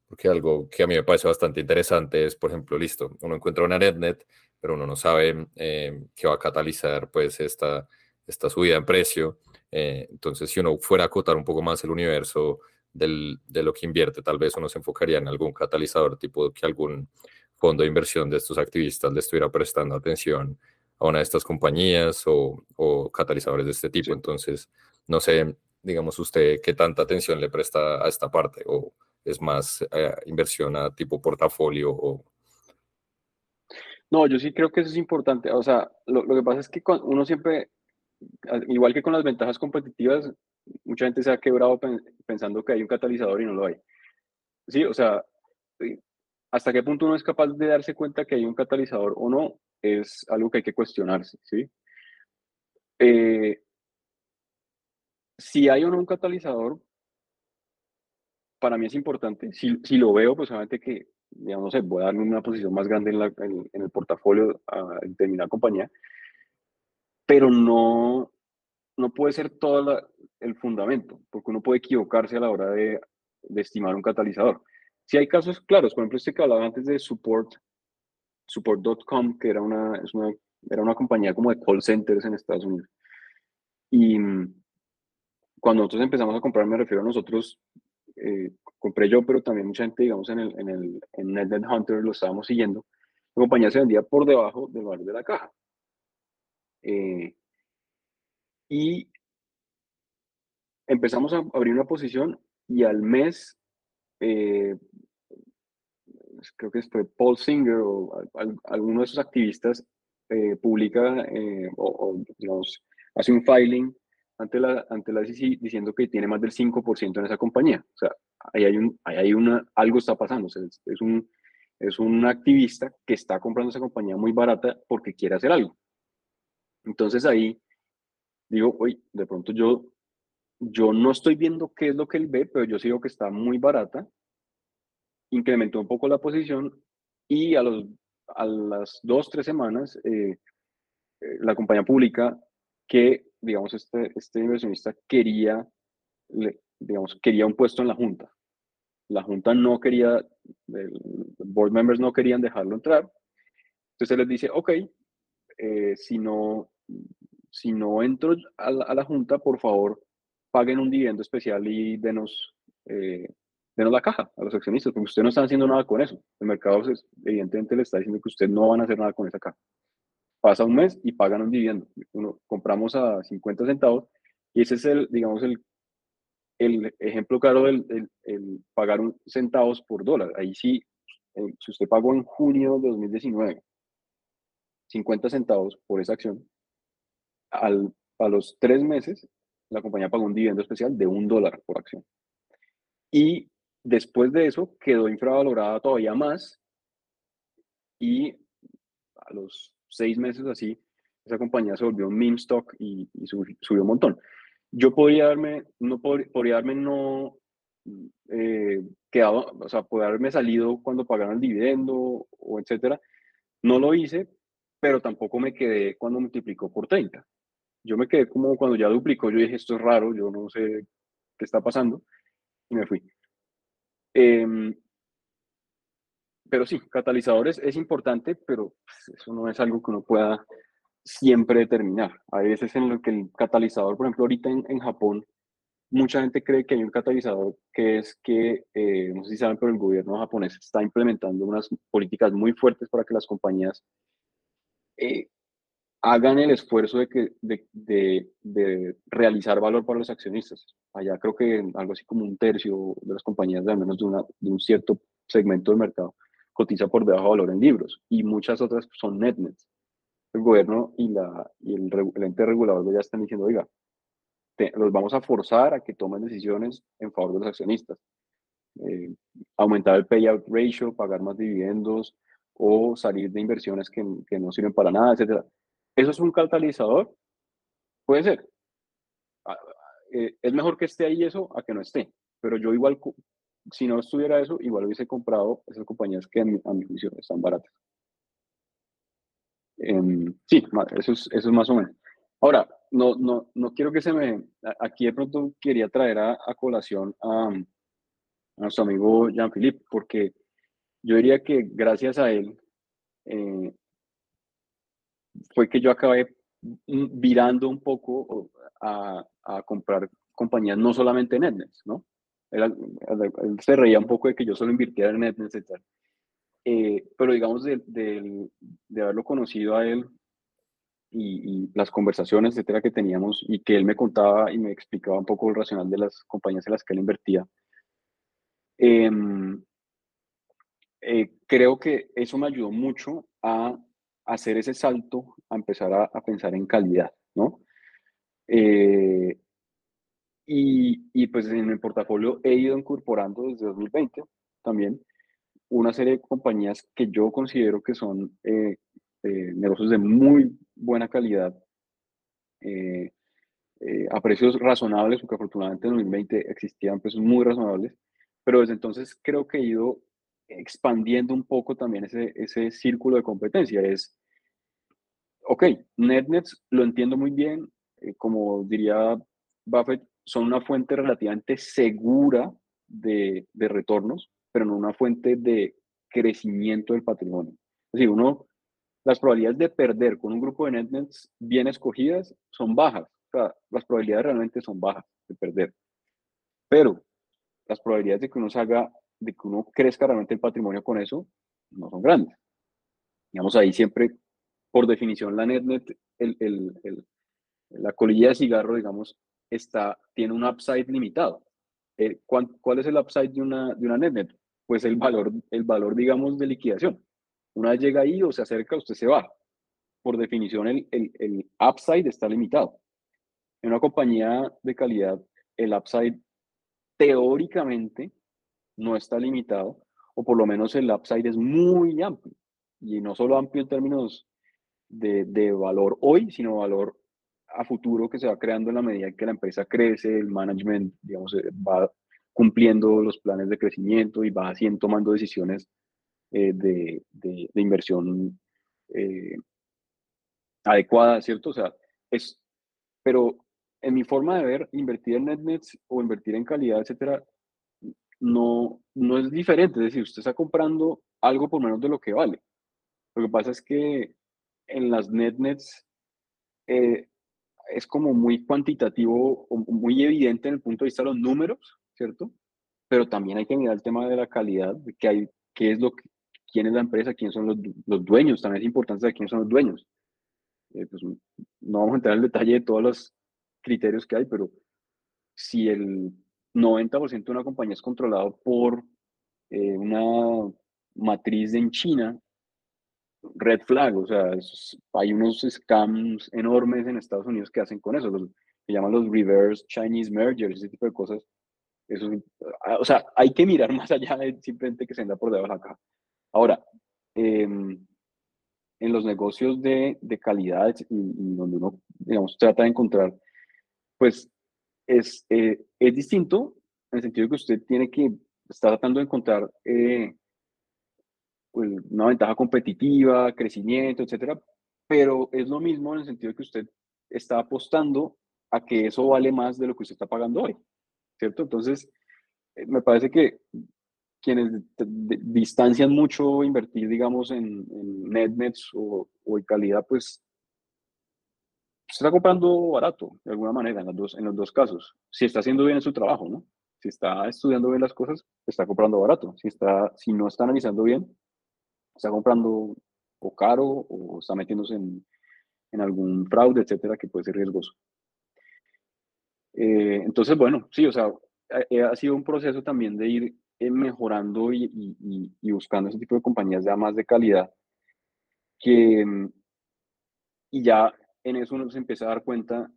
porque algo que a mí me parece bastante interesante es, por ejemplo, listo, uno encuentra una NetNet, pero uno no sabe eh, qué va a catalizar pues esta, esta subida en precio. Eh, entonces, si uno fuera a acotar un poco más el universo del, de lo que invierte, tal vez uno se enfocaría en algún catalizador, tipo que algún fondo de inversión de estos activistas le estuviera prestando atención a una de estas compañías o, o catalizadores de este tipo. Entonces, no sé, digamos usted, qué tanta atención le presta a esta parte o es más eh, inversión a tipo portafolio o... No, yo sí creo que eso es importante. O sea, lo, lo que pasa es que uno siempre igual que con las ventajas competitivas, mucha gente se ha quebrado pensando que hay un catalizador y no lo hay. Sí, o sea, hasta qué punto uno es capaz de darse cuenta que hay un catalizador o no, es algo que hay que cuestionarse, ¿sí? Eh, si hay o no un catalizador, para mí es importante. Si, si lo veo, pues obviamente que, digamos, no sé, voy a darme una posición más grande en, la, en, en el portafolio a determinada compañía, pero no, no puede ser todo el fundamento, porque uno puede equivocarse a la hora de, de, estimar un catalizador. Si hay casos claros, por ejemplo, este que hablaba antes de Support, Support.com, que era una, es una, era una compañía como de call centers en Estados Unidos. Y cuando nosotros empezamos a comprar, me refiero a nosotros, eh, compré yo, pero también mucha gente, digamos, en el, en el en Hunter lo estábamos siguiendo. La compañía se vendía por debajo del valor de la caja. Eh, y empezamos a abrir una posición y al mes, eh, creo que fue Paul Singer o alguno de esos activistas eh, publica o, digamos, hace un filing ante la, ante la SEC diciendo que tiene más del 5% en esa compañía. O sea, ahí hay, un, ahí hay una, algo está pasando. es, es, un, es un activista que está comprando esa compañía muy barata porque quiere hacer algo. Entonces ahí digo, oye, de pronto yo, yo no estoy viendo qué es lo que él ve, pero yo sigo que está muy barata. Incrementó un poco la posición y a, los, a las dos, tres semanas eh, eh, la compañía publica que, digamos, este, este inversionista quería, digamos, quería un puesto en la junta. la junta no quería, el board members no querían dejarlo entrar. Entonces él les dice, ok, eh, si, no, si no entro a la, junta, por favor, paguen un dividendo especial y denos, eh, denos la caja a los accionistas, porque ustedes no están haciendo nada con eso. El mercado pues, evidentemente le está diciendo que ustedes no van a hacer nada con esa caja. Pasa un mes y pagan un dividendo. Uno, compramos a 50 centavos y ese es el, digamos, el, el ejemplo claro del el, pagar un centavos por dólar. Ahí sí, eh, si usted pagó en junio de 2019 50 centavos por esa acción, al, a los tres meses la compañía pagó un dividendo especial de un dólar por acción. Y después de eso quedó infravalorada todavía más y a los seis meses así, esa compañía se volvió un meme stock y, subió, un montón. Yo podría darme, no podría, darme no eh, quedado, o sea, podría haberme salido cuando pagaron el dividendo o etcétera. No lo hice, pero tampoco me quedé cuando multiplicó por 30. Yo me quedé como cuando ya duplicó, yo dije, esto es raro, yo no sé qué está pasando, y me fui. Em, pero sí, catalizadores es importante, pero pues, eso no es algo que uno pueda siempre determinar. Hay veces en lo que el catalizador, por ejemplo, ahorita en, Japón, mucha gente cree que hay un catalizador que es que, eh, no sé si saben, pero el gobierno japonés está implementando unas políticas muy fuertes para que las compañías eh, hagan el esfuerzo de, que, de, de, realizar valor para los accionistas. Allá creo que algo así como un tercio de las compañías, de al menos de, una, de un cierto segmento del mercado, cotiza por debajo de valor en libros y muchas otras son netnets. El gobierno y, la, y el, ente regulador ya están diciendo, oiga, los vamos a forzar a que tomen decisiones en favor de los accionistas. Eh, aumentar el payout ratio, pagar más dividendos o salir de inversiones que, que no sirven para nada, etc. ¿Eso es un catalizador? Puede ser. Ah, eh, es mejor que esté ahí eso a que no esté. Pero yo igual si no estuviera eso, igual hubiese comprado esas compañías que a mi, juicio están baratas. Em, sí, eso es, eso es más o menos. Ahora, no, no, no quiero que se me... Aquí de pronto quería traer a, colación a, a, nuestro amigo Jean-Philippe, porque yo diría que gracias a él eh, fue que yo acabé virando un poco a, a comprar compañías no solamente Netnets, ¿no? Él, se reía un poco de que yo solo invirtiera en Netnets, etc. Eh, pero digamos, de, de, de, haberlo conocido a él y, y, las conversaciones, etcétera, que teníamos y que él me contaba y me explicaba un poco el racional de las compañías en las que él invertía, em, eh, creo que eso me ayudó mucho a hacer ese salto, a empezar a, a pensar en calidad, ¿no? Eh, y, y, pues en el portafolio he ido incorporando desde 2020 también una serie de compañías que yo considero que son eh, eh, negocios de muy buena calidad, eh, a precios razonables, porque afortunadamente en 2020 existían precios muy razonables, pero desde entonces creo que he ido expandiendo un poco también ese, ese círculo de competencia. Es, ok, NetNets lo entiendo muy bien, como diría Buffett, son una fuente relativamente segura de, de, retornos, pero no una fuente de crecimiento del patrimonio. Es decir, uno, las probabilidades de perder con un grupo de netnets bien escogidas son bajas. Las probabilidades realmente son bajas de perder. Pero las probabilidades de que uno haga, de que uno crezca realmente el patrimonio con eso, no son grandes. Digamos, ahí siempre, por definición, la netnet, el, el, el, la colilla de cigarro, digamos, está, tiene un upside limitado. Eh, ¿cuál, es el upside de una, de una netnet? Pues el valor, el valor, digamos, de liquidación. Una vez llega ahí o se acerca, usted se va. Por definición, el, el, el upside está limitado. En una compañía de calidad, el upside teóricamente no está limitado, o por lo menos el upside es muy amplio. Y no solo amplio en términos de, de valor hoy, sino valor a futuro que se va creando en la medida que la empresa crece, el management, digamos, eh, va cumpliendo los planes de crecimiento y va haciendo, tomando decisiones eh, de, de, inversión eh, adecuada, ¿cierto? O sea, es, pero en mi forma de ver, invertir en NetNets o invertir en calidad, etcétera, no, no es diferente, es decir, usted está comprando algo por menos de lo que vale. Lo que pasa es que en las netnets eh, es como muy cuantitativo muy evidente en el punto de vista de los números, ¿cierto? Pero también hay que mirar el tema de la calidad, qué, hay, qué es lo que, quién es la empresa, quiénes son los, los dueños, también es importante saber quiénes son los dueños. Eh, pues, no vamos a entrar en el detalle de todos los criterios que hay, pero si el 90% de una compañía es controlado por eh, una matriz en China, red flag, o sea, hay unos scams enormes en Estados Unidos que hacen con eso, los, que llaman los reverse Chinese mergers, ese tipo de cosas. Eso, ah, o sea, hay que mirar más allá de simplemente que se anda por debajo de la caja. Ahora, em, en los negocios de, de calidad y, donde uno, digamos, trata de encontrar, pues es, eh, es distinto en el sentido que usted tiene que estar tratando de encontrar eh, una ventaja competitiva, crecimiento, etcétera, pero es lo mismo en el sentido que usted está apostando a que eso vale más de lo que usted está pagando hoy, ¿cierto? Entonces, eh, me parece que quienes distancian mucho invertir, digamos, en, en netnets o, o, en calidad, pues se está comprando barato, de alguna manera, en los, dos, en los dos casos. Si está haciendo bien su trabajo, ¿no? Si está estudiando bien las cosas, está comprando barato. Si, está, si no está analizando bien, está comprando o caro o está metiéndose en, en algún fraude, etcétera, que puede ser riesgoso. Eh, entonces, bueno, sí, o sea, ha, ha sido un proceso también de ir eh, mejorando y, y, y, buscando ese tipo de compañías ya más de calidad, que, y ya en eso uno se empieza a dar cuenta,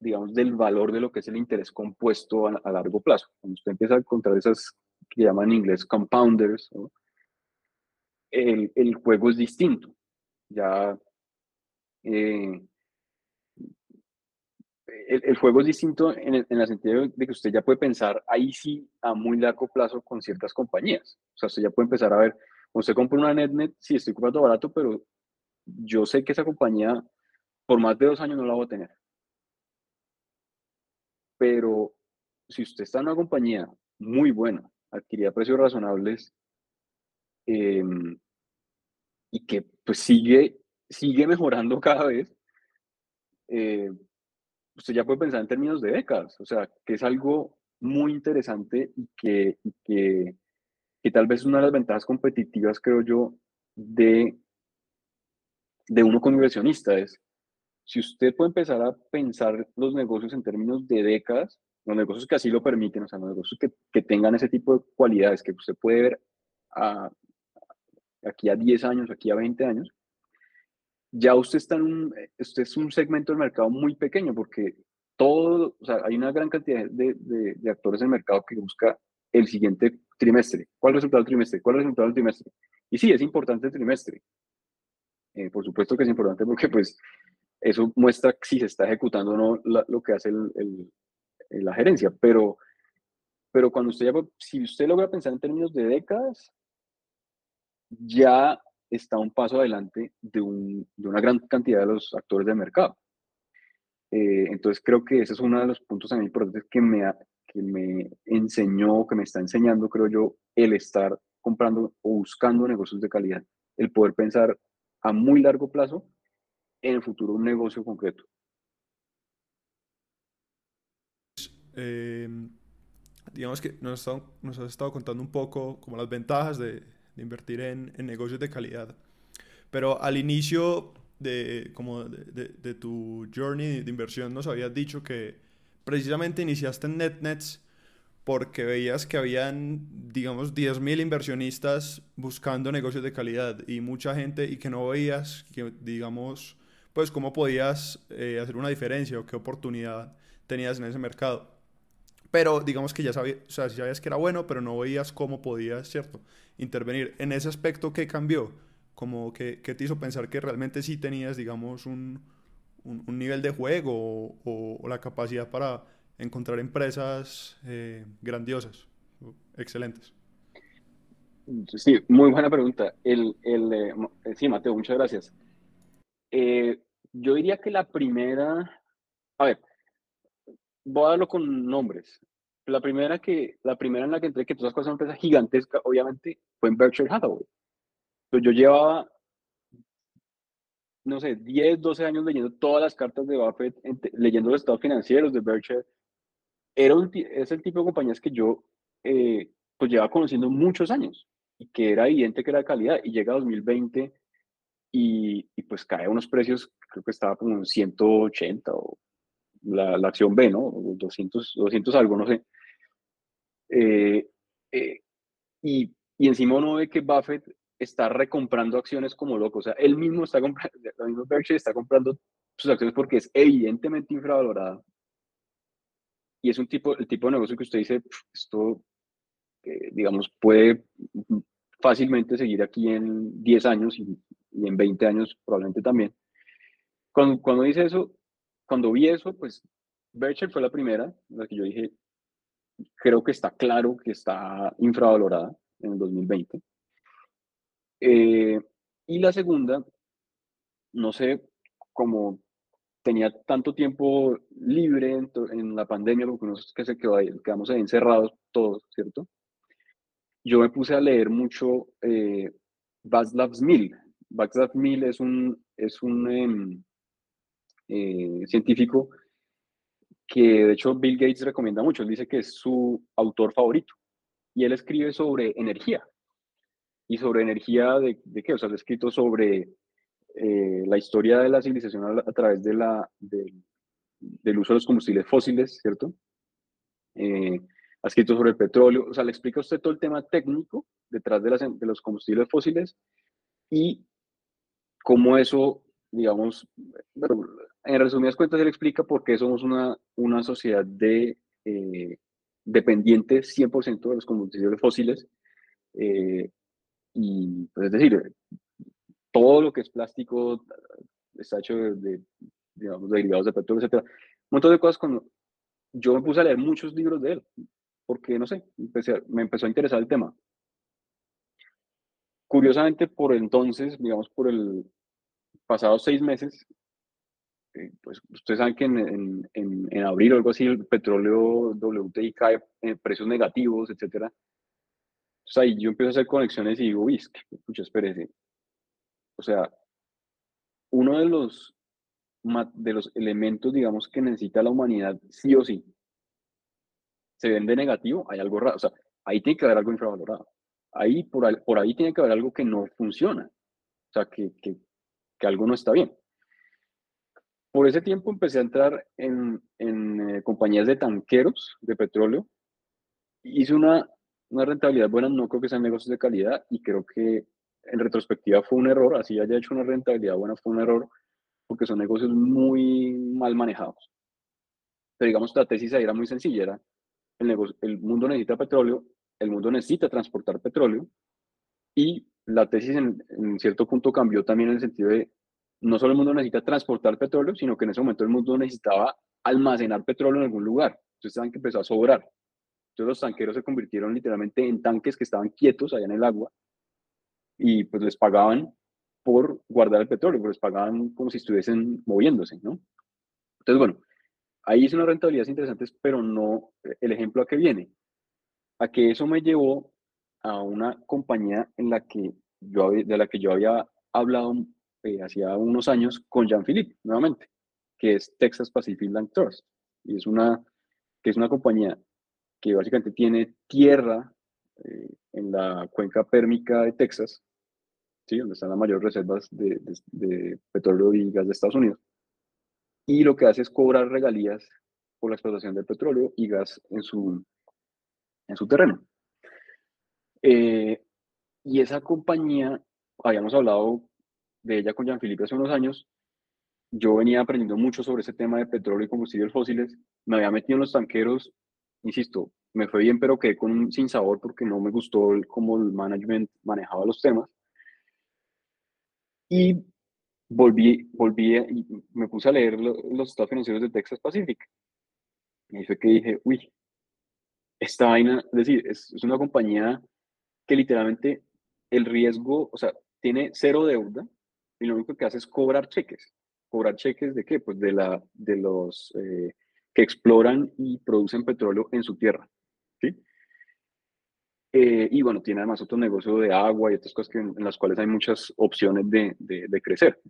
digamos, del valor de lo que es el interés compuesto a, largo plazo. Cuando usted empieza a encontrar esas que llaman en inglés compounders, el, el, juego es distinto. Ya eh, el, juego es distinto en el, en sentido de que usted ya puede pensar ahí sí a muy largo plazo con ciertas compañías. O sea, usted ya puede empezar a ver, usted compra una NetNet, sí, estoy comprando barato, pero yo sé que esa compañía por más de dos años no la voy a tener. Pero si usted está en una compañía muy buena, adquirida a precios razonables, em, y que pues sigue, sigue mejorando cada vez, eh, usted ya puede pensar en términos de décadas, o sea, que es algo muy interesante y que, que, que, tal vez es una de las ventajas competitivas, creo yo, de, de uno como inversionista es, si usted puede empezar a pensar los negocios en términos de décadas, los negocios que así lo permiten, o sea, los negocios que, que tengan ese tipo de cualidades que usted puede ver a, aquí a 10 años, aquí a 20 años, ya usted está en un, usted es un segmento del mercado muy pequeño porque todo, o sea, hay una gran cantidad de, de, actores en el mercado que busca el siguiente trimestre. ¿Cuál resultado del trimestre? ¿Cuál resultado del trimestre? Y sí, es importante el trimestre. Eh, por supuesto que es importante porque pues eso muestra si se está ejecutando o no lo que hace el, el, la gerencia, pero, pero cuando usted ya, si usted logra pensar en términos de décadas, ya está un paso adelante de, un, de una gran cantidad de los actores del mercado. Eh, entonces creo que ese es uno de los puntos también importantes que me, que me enseñó, que me está enseñando, creo yo, el estar comprando o buscando negocios de calidad, el poder pensar a muy largo plazo en el futuro un negocio concreto. Eh, digamos que nos, nos has estado contando un poco como las ventajas de, de invertir en, en, negocios de calidad. Pero al inicio de, como de, tu journey de inversión nos habías dicho que precisamente iniciaste en NetNets porque veías que habían, digamos, 10.000 inversionistas buscando negocios de calidad y mucha gente y que no veías, que, digamos, pues cómo podías eh, hacer una diferencia o qué oportunidad tenías en ese mercado. Pero digamos que ya sabías, o sea, sabías que era bueno, pero no veías cómo podías, ¿cierto? intervenir. En ese aspecto, ¿qué cambió? Como que, ¿Qué te hizo pensar que realmente sí tenías, digamos, un, un, nivel de juego o, la capacidad para encontrar empresas eh, grandiosas, excelentes? Sí, muy buena pregunta. El, el, eh, sí, Mateo, muchas gracias. Eh, yo diría que la primera, a ver, voy a darlo con nombres. La primera, que, la primera en la que entré, que todas cosas una empresa gigantesca, obviamente, fue en Berkshire Hathaway. Yo llevaba, no sé, 10, 12 años leyendo todas las cartas de Buffett, leyendo los estados financieros de Berkshire. Era es el tipo de compañías que yo eh, pues llevaba conociendo muchos años y que era evidente que era de calidad. Y llega 2020 y, y, pues cae unos precios, creo que estaba como en 180 o la, la acción B, ¿no? 200, 200 algo, no sé. Eh, eh, y, y, encima uno ve que Buffett está recomprando acciones como loco. O sea, él mismo está comprando, la misma Berkshire está comprando sus acciones porque es evidentemente infravalorada. Y es un tipo, el tipo de negocio que usted dice, esto, eh, digamos, puede fácilmente seguir aquí en 10 años y, y en 20 años probablemente también. Cuando, cuando dice eso, cuando vi eso, pues Berkshire fue la primera, la que yo dije, creo que está claro que está infravalorada en el 2020. Eh, y la segunda, no sé, como tenía tanto tiempo libre en, la pandemia, porque no sé qué se quedó ahí, quedamos ahí encerrados todos, ¿cierto? Yo me puse a leer mucho eh, Václav Smil. Václav Smil es un, es un em, eh, científico que de hecho Bill Gates recomienda mucho, él dice que es su autor favorito y él escribe sobre energía. ¿Y sobre energía de, de qué? O sea, ha escrito sobre eh, la historia de la civilización a, través de la, del uso de los combustibles fósiles, ¿cierto? Eh, ha escrito sobre el petróleo, o sea, le explica a usted todo el tema técnico detrás de, las, de los combustibles fósiles y cómo eso, digamos, en resumidas cuentas, él explica por qué somos una, una sociedad de, eh, dependiente 100% de los combustibles fósiles. Eh, y, pues, es decir, todo lo que es plástico está hecho de, derivados de petróleo, etc. Un montón de cosas cuando yo me puse a leer muchos libros de él, porque, no sé, me empezó a interesar el tema. Curiosamente, por entonces, digamos, por el pasados seis meses, pues ustedes saben que en, en, en, abril o algo así el petróleo WTI cae en precios negativos, etcétera. Entonces ahí yo empiezo a hacer conexiones y digo, uy, escucha, espérese. O sea, uno de los, de los elementos, digamos, que necesita la humanidad sí o sí, se vende negativo, hay algo raro. O sea, ahí tiene que haber algo infravalorado. Ahí, por, por ahí tiene que haber algo que no funciona. O sea, que, que, que algo no está bien. Por ese tiempo empecé a entrar en, en eh, compañías de tanqueros de petróleo. Hice una, una rentabilidad buena, no creo que sean negocios de calidad y creo que en retrospectiva fue un error, así haya hecho una rentabilidad buena fue un error porque son negocios muy mal manejados. Pero digamos, la tesis ahí era muy sencilla, era el, negocio, el mundo necesita petróleo, el mundo necesita transportar petróleo y la tesis en, en cierto punto cambió también en el sentido de no solo el mundo necesita transportar petróleo, sino que en ese momento el mundo necesitaba almacenar petróleo en algún lugar. Entonces saben que empezó a sobrar. Entonces los tanqueros se convirtieron literalmente en tanques que estaban quietos allá en el agua y pues les pagaban por guardar el petróleo, pues les pagaban como si estuviesen moviéndose, ¿no? Entonces, bueno, ahí hice una rentabilidad interesante, pero no el ejemplo a que viene, a que eso me llevó a una compañía en la que yo, de la que yo había hablado eh, hacía unos años con Jean-Philippe, nuevamente, que es Texas Pacific Land Trust. Y es una, que es una compañía que básicamente tiene tierra eh, en la cuenca pérmica de Texas, ¿sí? donde están las mayores reservas de, petróleo y gas de Estados Unidos. Y lo que hace es cobrar regalías por la explotación del petróleo y gas en su, en su terreno. Eh, y esa compañía, habíamos hablado de ella con Jean-Philippe hace unos años, yo venía aprendiendo mucho sobre ese tema de petróleo y combustibles fósiles, me había metido en los tanqueros, insisto, me fue bien, pero quedé con un sin sabor porque no me gustó el, cómo el management manejaba los temas. Y volví, volví y me puse a leer los estados financieros de Texas Pacific. Y fue que dije, uy, esta vaina, es decir, es, es una compañía que literalmente el riesgo, o sea, tiene cero deuda, y lo único que hace es cobrar cheques. ¿Cobrar cheques de qué? Pues de, la, de los eh, que exploran y producen petróleo en su tierra. ¿sí? Eh, y bueno, tiene además otro negocio de agua y otras cosas en, las cuales hay muchas opciones de, de, crecer.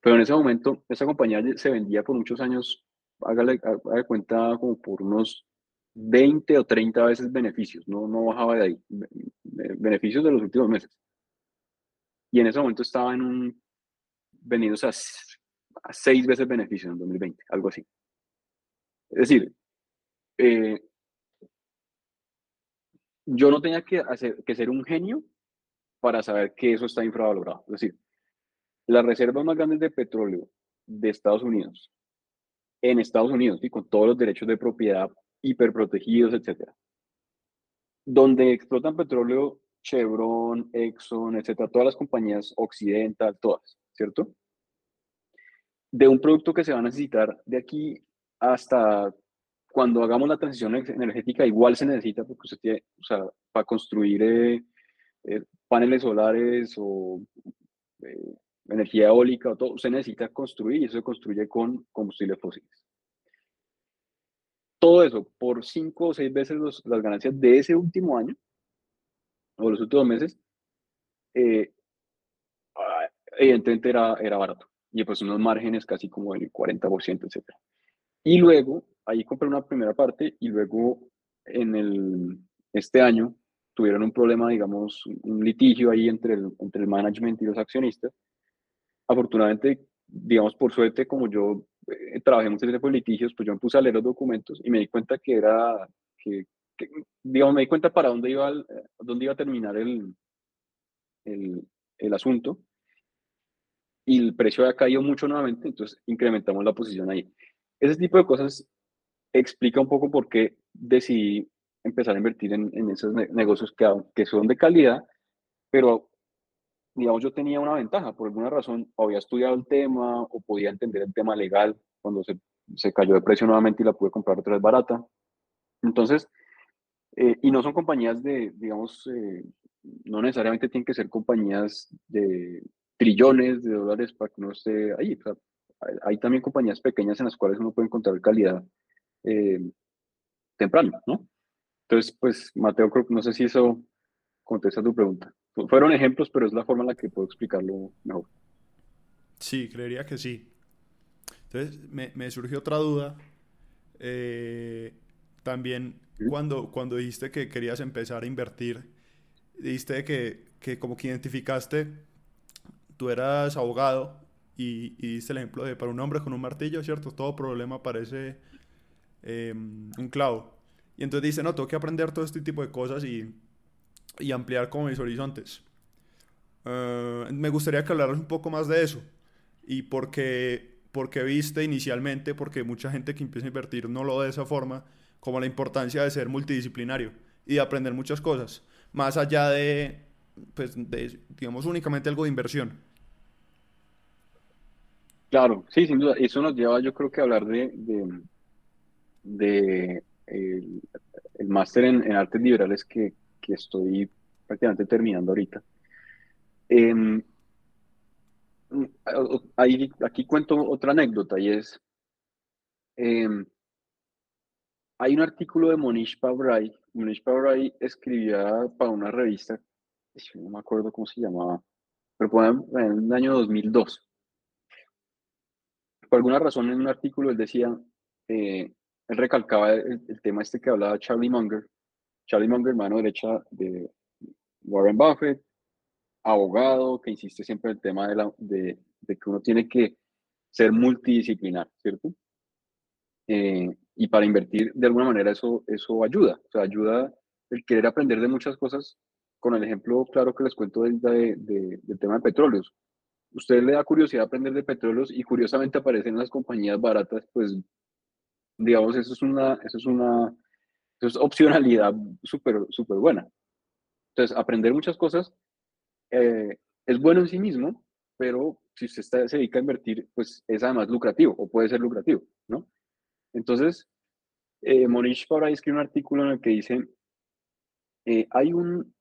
Pero en ese momento, esa compañía se vendía por muchos años, hágale, hágale cuenta, como por unos 20 o 30 veces beneficios, no, no bajaba de ahí, beneficios de los últimos meses. Y en ese momento estaba en un, vendidos a, a seis veces beneficios en 2020, algo así. Es decir, eh, yo no tenía que, hacer, que ser un genio para saber que eso está infravalorado. Es decir, las reservas más grandes de petróleo de Estados Unidos, en Estados Unidos, y con todos los derechos de propiedad hiperprotegidos, etcétera. Donde explotan petróleo Chevron, Exxon, etcétera, todas las compañías occidental, todas, ¿cierto? De un producto que se va a necesitar de aquí hasta cuando hagamos la transición energética, igual se necesita, porque usted tiene, o sea, para construir eh, eh, paneles solares o eh, energía eólica o todo, usted necesita construir y eso se construye con combustibles fósiles todo eso por cinco o seis veces las ganancias de ese último año o los últimos meses, eh, ah, evidentemente era, era barato. Y pues unos márgenes casi como del 40%, etc. Y luego, ahí compré una primera parte y luego en el, este año tuvieron un problema, digamos, un litigio ahí entre el, entre el management y los accionistas. Afortunadamente, digamos, por suerte, como yo eh, trabajé mucho tiempo en litigios, pues yo me puse a leer los documentos y me di cuenta que era, que, digamos, me di cuenta para dónde iba, eh, dónde iba a terminar el, el, el asunto y el precio había caído mucho nuevamente, entonces incrementamos la posición ahí. Ese tipo de cosas explica un poco por qué decidí empezar a invertir en, en esos negocios que, que son de calidad, pero digamos, yo tenía una ventaja, por alguna razón, había estudiado el tema o podía entender el tema legal cuando se, se cayó de precio nuevamente y la pude comprar otra vez barata. Entonces, eh, y no son compañías de, digamos, eh, no necesariamente tienen que ser compañías de trillones de dólares para que uno esté ahí. hay, también compañías pequeñas en las cuales uno puede encontrar calidad eh, temprano, ¿no? Entonces, pues, Mateo, no sé si eso contesta tu pregunta. Fueron ejemplos, pero es la forma en la que puedo explicarlo mejor. Sí, creería que sí. Entonces, me, surgió otra duda. También, cuando, cuando dijiste que querías empezar a invertir, dijiste que, que como que identificaste, tú eras abogado y, y diste el ejemplo de para un hombre con un martillo, ¿cierto? Todo problema parece em, un clavo. Y entonces dice, no, tengo que aprender todo este tipo de cosas y y ampliar como mis horizontes. Eh, me gustaría que hablaras un poco más de eso y porque, porque viste inicialmente, porque mucha gente que empieza a invertir no lo de esa forma, como la importancia de ser multidisciplinario y de aprender muchas cosas, más allá de, pues, de digamos, únicamente algo de inversión. Claro, sí, sin duda. Eso nos lleva, yo creo que a hablar de, de, el, máster en, en, artes liberales que, que estoy prácticamente terminando ahorita. Em, aquí cuento otra anécdota y es, em, hay un artículo de Monish Pabrai. Monish Pabrai escribía para una revista, no me acuerdo cómo se llamaba, pero fue en el año 2002. Por alguna razón en un artículo él decía, eh, él recalcaba el, tema este que hablaba Charlie Munger, Charlie Munger, mano derecha de Warren Buffett, abogado, que insiste siempre en el tema de que uno tiene que ser multidisciplinar, ¿cierto? Eh, y para invertir, de alguna manera, eso, eso ayuda. O sea, ayuda el querer aprender de muchas cosas. Con el ejemplo claro que les cuento del, de, del tema de petróleos. Usted le da curiosidad aprender de petróleos y curiosamente aparecen las compañías baratas, pues, digamos, eso es una, eso es una es opcionalidad súper súper buena. Entonces, aprender muchas cosas eh, es bueno en sí mismo, pero si usted está, se dedica a invertir, pues es además lucrativo o puede ser lucrativo, ¿no? Entonces, eh, Monish ahí escribe un artículo en el que dice, eh, hay, un,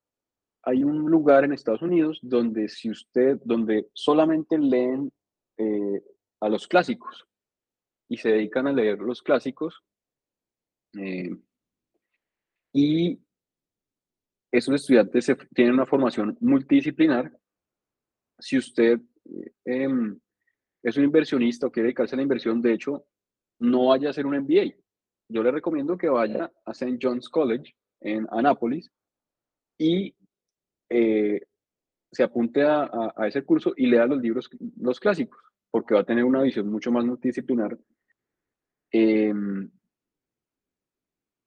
hay un lugar en Estados Unidos donde si usted, donde solamente leen eh, a los clásicos, y se dedican a leer los clásicos. Eh, y esos estudiantes tienen una formación multidisciplinar. Si usted em, es un inversionista o quiere dedicarse a la inversión, de hecho, no vaya a hacer un MBA. Yo le recomiendo que vaya a St. John's College en Anápolis y eh, se apunte a, ese curso y lea los libros, los clásicos, porque va a tener una visión mucho más multidisciplinar. Em,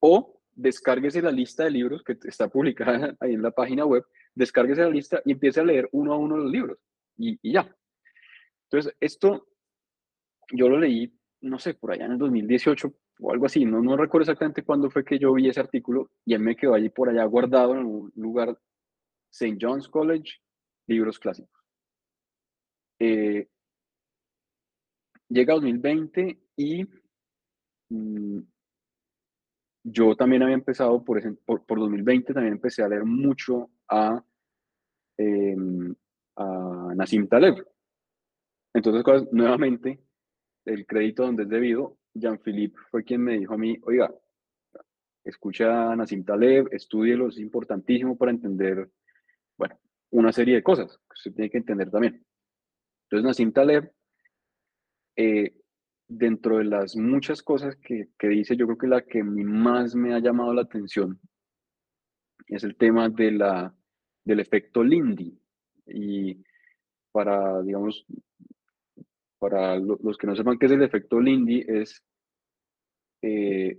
o descárguese la lista de libros que está publicada ahí en la página web, descárguese la lista y empiece a leer uno a uno los libros y ya. Entonces, esto yo lo leí, no sé, por allá en el 2018 o algo así, no, no recuerdo exactamente cuándo fue que yo vi ese artículo y él me quedó allí por allá guardado en un lugar, St. John's College, libros clásicos. Eh, llega 2020 y mm, yo también había empezado por, por, por, 2020, también empecé a leer mucho a, em, a Taleb. Entonces, nuevamente, el crédito donde es debido, Jean-Philippe fue quien me dijo a mí, oiga, escucha a Nassim Taleb, estúdielo, es importantísimo para entender, bueno, una serie de cosas que usted tiene que entender también. Entonces, Nassim Taleb, eh, dentro de las muchas cosas que, que, dice, yo creo que la que más me ha llamado la atención es el tema de la, del efecto Lindy. Y para, digamos, para los que no sepan qué es el efecto Lindy, es, eh,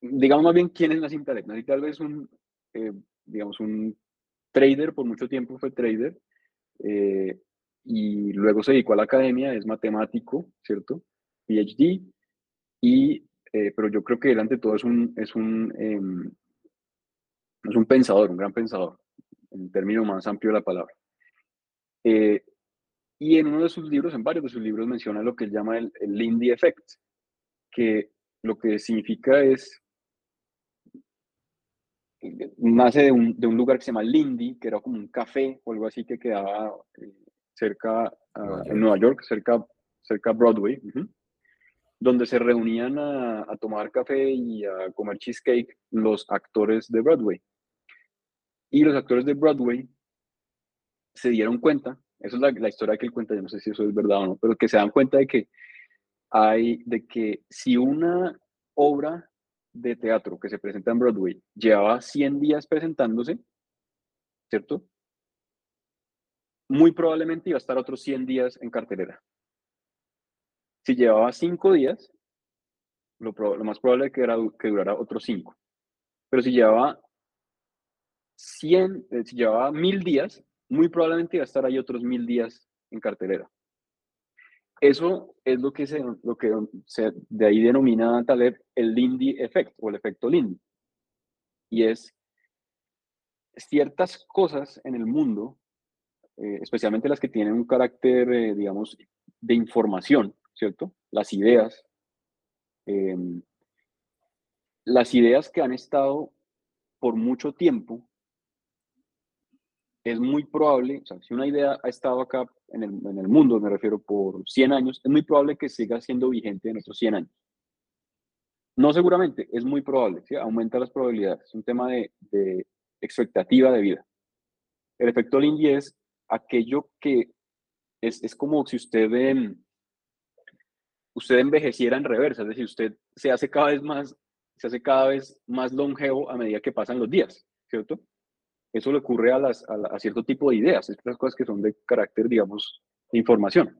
digamos más bien, quién es Nassim Taleb. Nassim Taleb es un, eh, digamos, un trader, por mucho tiempo fue trader, eh, y luego se dedicó a la academia, es matemático, ¿cierto? PhD, y, pero yo creo que él ante todo es un, es un, em, es un pensador, un gran pensador, en término más amplio de la palabra. Y en uno de sus libros, en varios de sus libros, menciona lo que él llama el, el Lindy Effect, que lo que significa es nace de un, de un, lugar que se llama Lindy, que era como un café o algo así que quedaba eh, cerca, uh, en Nueva York, cerca, cerca Broadway, uh -huh, donde se reunían a, a, tomar café y a comer cheesecake los actores de Broadway. Y los actores de Broadway se dieron cuenta, esa es la, la historia que él cuenta, yo no sé si eso es verdad o no, pero que se dan cuenta de que hay, de que si una obra de teatro que se presenta en Broadway llevaba 100 días presentándose, ¿cierto? Muy probablemente iba a estar otros 100 días en cartelera. Si llevaba 5 días, lo, lo, más probable es que, era, que durara otros 5. Pero si llevaba 100, eh, si llevaba 1000 días, muy probablemente iba a estar ahí otros 1000 días en cartelera. Eso es lo que, se, lo que se, de ahí denomina Taleb el Lindy Effect o el efecto Lindy. Y es ciertas cosas en el mundo, eh, especialmente las que tienen un carácter, eh, digamos, de información, ¿cierto? Las ideas. Eh, las ideas que han estado por mucho tiempo es muy probable, o sea, si una idea ha estado acá en el, en el, mundo, me refiero por 100 años, es muy probable que siga siendo vigente en otros 100 años. No seguramente, es muy probable, ¿sí? aumenta las probabilidades, es un tema de, de expectativa de vida. El efecto Lindy es aquello que es, es como si usted, eh, usted envejeciera en reversa, es decir, usted se hace cada vez más, se hace cada vez más longevo a medida que pasan los días, ¿cierto? Eso le ocurre a, las, a, a cierto tipo de ideas, estas cosas que son de carácter, digamos, de información.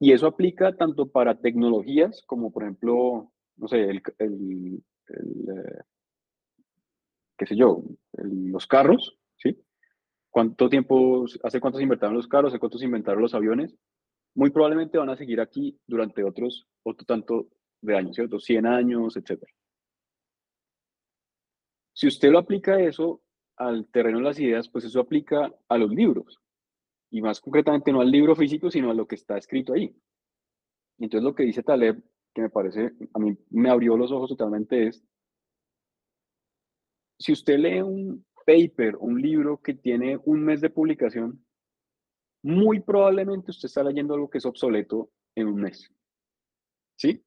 Y eso aplica tanto para tecnologías como, por ejemplo, no sé, el, el, el eh, qué sé yo, los carros, ¿sí? ¿Cuánto tiempo, hace cuánto se inventaron los carros, hace cuánto se inventaron los aviones? Muy probablemente van a seguir aquí durante otros, otro tanto de años, ¿cierto? 100 años, etc. Si usted lo aplica a eso, al terreno de las ideas, pues eso aplica a los libros. Y más concretamente no al libro físico, sino a lo que está escrito ahí. Entonces lo que dice Taleb, que me parece, a mí me abrió los ojos totalmente, es, si usted lee un paper, un libro que tiene un mes de publicación, muy probablemente usted está leyendo algo que es obsoleto en un mes. ¿Sí?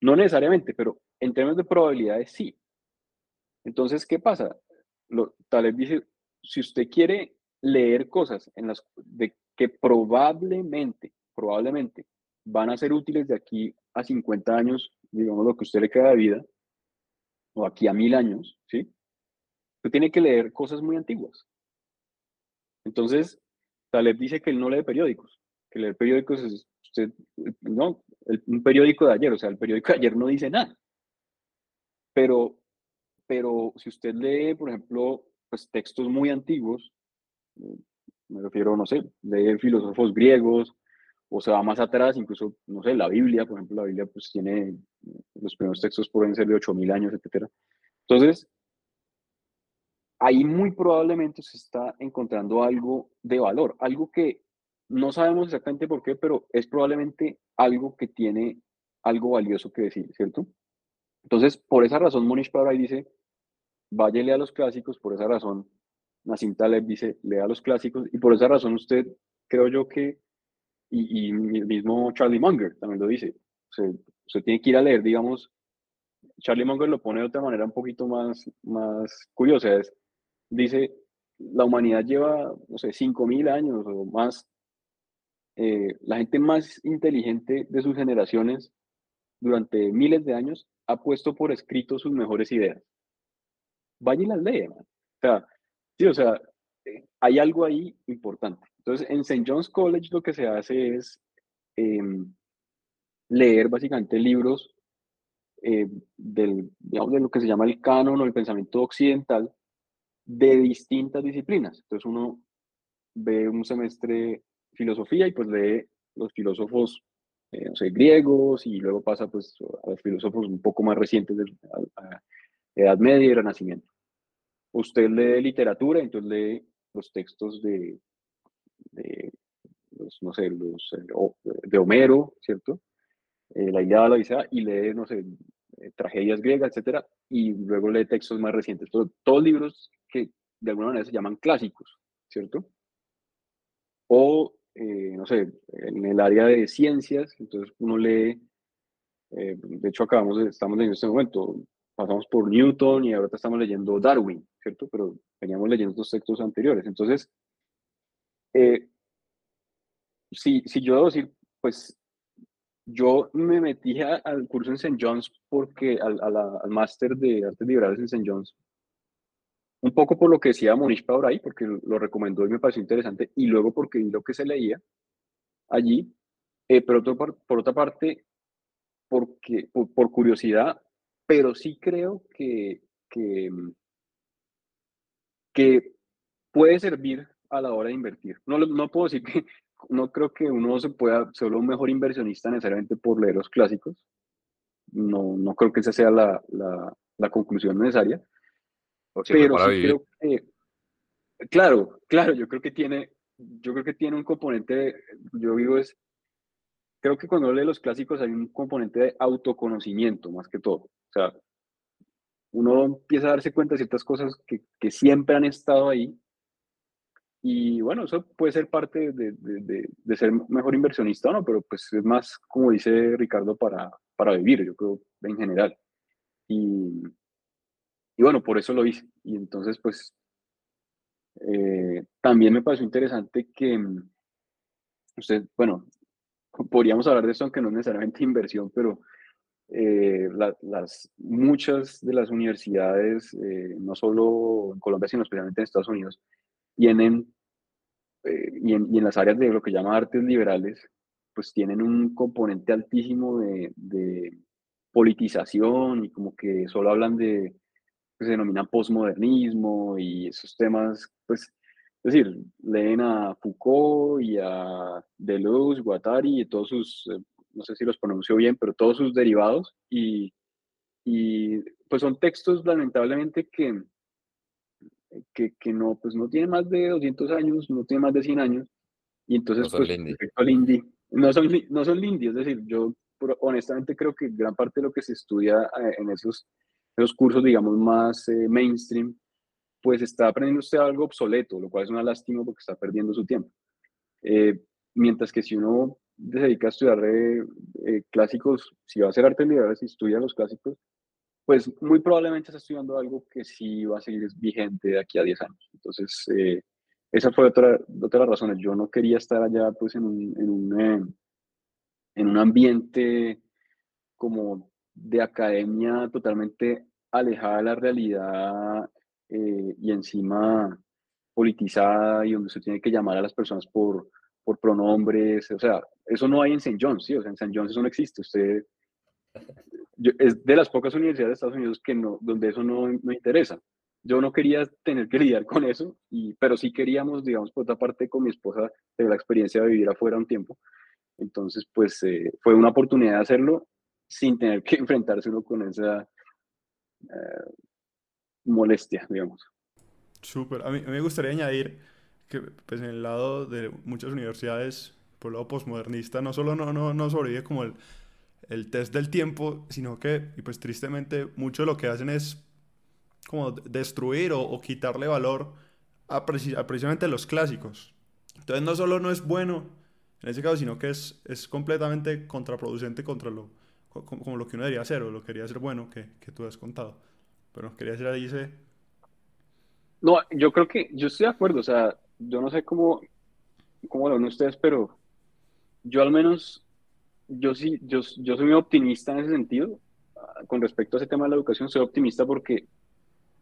No necesariamente, pero en términos de probabilidades sí. Entonces, ¿qué pasa? Lo, Taleb dice, si usted quiere leer cosas en las de que probablemente, probablemente van a ser útiles de aquí a 50 años, digamos lo que usted le queda de vida, o aquí a mil años, ¿sí? Usted tiene que leer cosas muy antiguas. Entonces, Taleb dice que él no lee periódicos, que leer periódicos es, no, un periódico de ayer, o sea, el periódico de ayer no dice nada. Pero, pero si usted lee, por ejemplo, pues textos muy antiguos, me refiero, no sé, lee filósofos griegos, o se va más atrás, incluso, no sé, la Biblia, por ejemplo, la Biblia pues tiene, los primeros textos pueden ser de 8.000 años, etc. Entonces, ahí muy probablemente se está encontrando algo de valor, algo que no sabemos exactamente por qué, pero es probablemente algo que tiene algo valioso que decir, ¿cierto? Entonces, por esa razón, Monish Pabrai dice, vaya a los clásicos, por esa razón, Nassim Taleb dice, lea los clásicos, y por esa razón usted, creo yo que, y, y mismo Charlie Munger también lo dice, usted, tiene que ir a leer, digamos, Charlie Munger lo pone de otra manera un poquito más, más curiosa, es, dice, la humanidad lleva, no sé, 5.000 años o más. Eh, la gente más inteligente de sus generaciones durante miles de años ha puesto por escrito sus mejores ideas. Vaya y las lee, O sea, sí, o sea, eh, hay algo ahí importante. Entonces, en St. John's College lo que se hace es em, leer básicamente libros eh, del, digamos, de lo que se llama el canon o el pensamiento occidental de distintas disciplinas. Entonces uno ve un semestre filosofía y pues lee los filósofos, eh, no griegos y luego pasa pues a los filósofos un poco más recientes Edad Media y Renacimiento. Usted lee literatura, entonces lee los textos de, de los, no sé, los, eh, de Homero, ¿cierto? Eh, la Ilíada, la Odisea, y lee, no sé, eh, tragedias griegas, etcétera, y luego lee textos más recientes. Todo, todos libros que de alguna manera se llaman clásicos, ¿cierto? O, eh, no sé, en el área de ciencias, entonces uno lee, eh, de hecho acabamos estamos leyendo en este momento, pasamos por Newton y ahora estamos leyendo Darwin, ¿cierto? Pero veníamos leyendo estos textos anteriores. Entonces, si, si yo debo decir, pues yo me metí al curso en St. John's porque al, al máster de artes liberales en St. John's, un poco por lo que decía Monish ahí, porque lo recomendó y me pareció interesante, y luego porque vi lo que se leía allí, eh, pero por, por, otra parte, porque, por, curiosidad, pero sí creo que, que, que puede servir a la hora de invertir. No, no puedo decir que, no creo que uno se pueda ser un mejor inversionista necesariamente por leer los clásicos. No, no creo que esa sea la, la, conclusión necesaria. pero sí creo que, claro, claro, yo creo que tiene, yo creo que tiene un componente, yo digo es, creo que cuando lee los clásicos hay un componente de autoconocimiento más que todo. O sea, uno empieza a darse cuenta de ciertas cosas que, que siempre han estado ahí y bueno, eso puede ser parte de, de, de, ser mejor inversionista o no, pero pues es más, como dice Ricardo, para, para vivir, yo creo, en general. Y, y bueno, por eso lo hice. Y entonces, pues, eh, también me pareció interesante que mm, usted, bueno, podríamos hablar de eso, aunque no es necesariamente inversión, pero eh, las, muchas de las universidades, eh, no solo en Colombia, sino especialmente en Estados Unidos, tienen, eh, y, en, y, en, las áreas de lo que llama artes liberales, pues tienen un componente altísimo de, de politización y como que solo hablan de, que se denomina posmodernismo y esos temas, pues, es decir, leen a Foucault y a Deleuze, Guattari y todos sus, eh, no sé si los pronuncio bien, pero todos sus derivados y, y pues son textos lamentablemente que, que, que, no, pues no tiene más de 200 años, no tiene más de 100 años, y entonces, no son pues, lindy. no son, no son lindy, es decir, yo honestamente creo que gran parte de lo que se estudia eh, en esos, esos cursos, digamos, más eh, mainstream, pues está aprendiendo usted algo obsoleto, lo cual es una lástima porque está perdiendo su tiempo. Eh, mientras que si uno se dedica a estudiar clásicos, si va a hacer artes liberales y estudia los clásicos, pues muy probablemente está estudiando algo que sí va a seguir vigente de aquí a 10 años. Entonces, esa fue otra, otra de las razones. Yo no quería estar allá pues en un, en un, en un ambiente como de academia totalmente alejada de la realidad eh, y encima politizada y donde se tiene que llamar a las personas por, por pronombres, o sea, eso no hay en St. John's, ¿sí? O sea, en St. John's eso no existe, usted... es de las pocas universidades de Estados Unidos que no, donde eso no, no interesa. Yo no quería tener que lidiar con eso, y, pero sí queríamos, digamos, por otra parte, con mi esposa, tener la experiencia de vivir afuera un tiempo. Entonces, pues eh, fue una oportunidad de hacerlo sin tener que enfrentarse uno con esa eh, molestia, digamos. Súper. A mí, me gustaría añadir que pues, en el lado de muchas universidades, por el lado postmodernista, no solo no, no, no sobrevive como el, el test del tiempo, sino que, y pues tristemente, mucho de lo que hacen es como destruir o, quitarle valor a, precisamente los clásicos. Entonces no solo no es bueno en ese caso, sino que es, es completamente contraproducente contra lo, como, lo que uno debería hacer o lo que debería ser bueno que, que tú has contado. Pero quería decir ahí ese... No, yo creo que yo estoy de acuerdo, o sea, yo no sé cómo, cómo lo ven ustedes, pero yo al menos, yo sí, yo, yo soy muy optimista en ese sentido, ah, con respecto a ese tema de la educación, soy optimista porque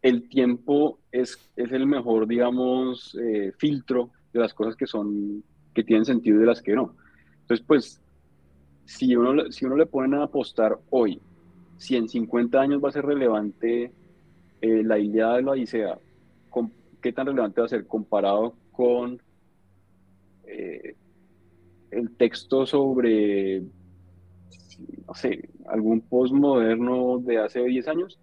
el tiempo es, es el mejor, digamos, eh, filtro de las cosas que son, que tienen sentido y de las que no. Entonces, pues, si uno, si uno le ponen a apostar hoy, si en 50 años va a ser relevante eh, la idea de la Odisea, ¿qué tan relevante va a ser comparado con eh, el texto sobre, no sé, algún postmoderno de hace 10 años?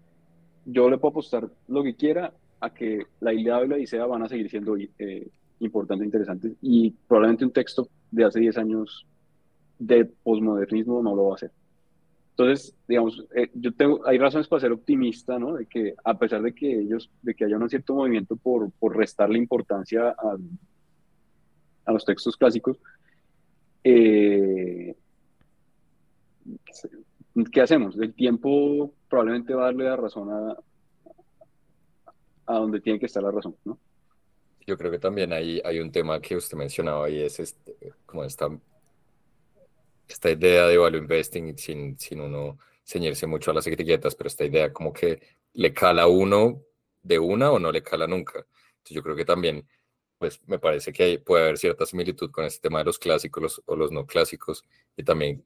Yo le puedo apostar lo que quiera a que la idea de la Odisea van a seguir siendo eh, importantes interesantes y probablemente un texto de hace 10 años de posmodernismo no lo va a hacer. Entonces, digamos, eh, yo tengo, hay razones para ser optimista, ¿no? De que a pesar de que ellos, de que haya un cierto movimiento por, por restarle importancia a, a los textos clásicos, eh, ¿qué hacemos? El tiempo probablemente va a darle la razón a, a donde tiene que estar la razón, ¿no? Yo creo que también hay, hay un tema que usted mencionaba y es este, como esta esta idea de value investing sin, sin uno ceñirse mucho a las etiquetas, pero esta idea como que le cala a uno de una o no le cala nunca. Entonces yo creo que también, pues me parece que puede haber cierta similitud con este tema de los clásicos o los no clásicos y también,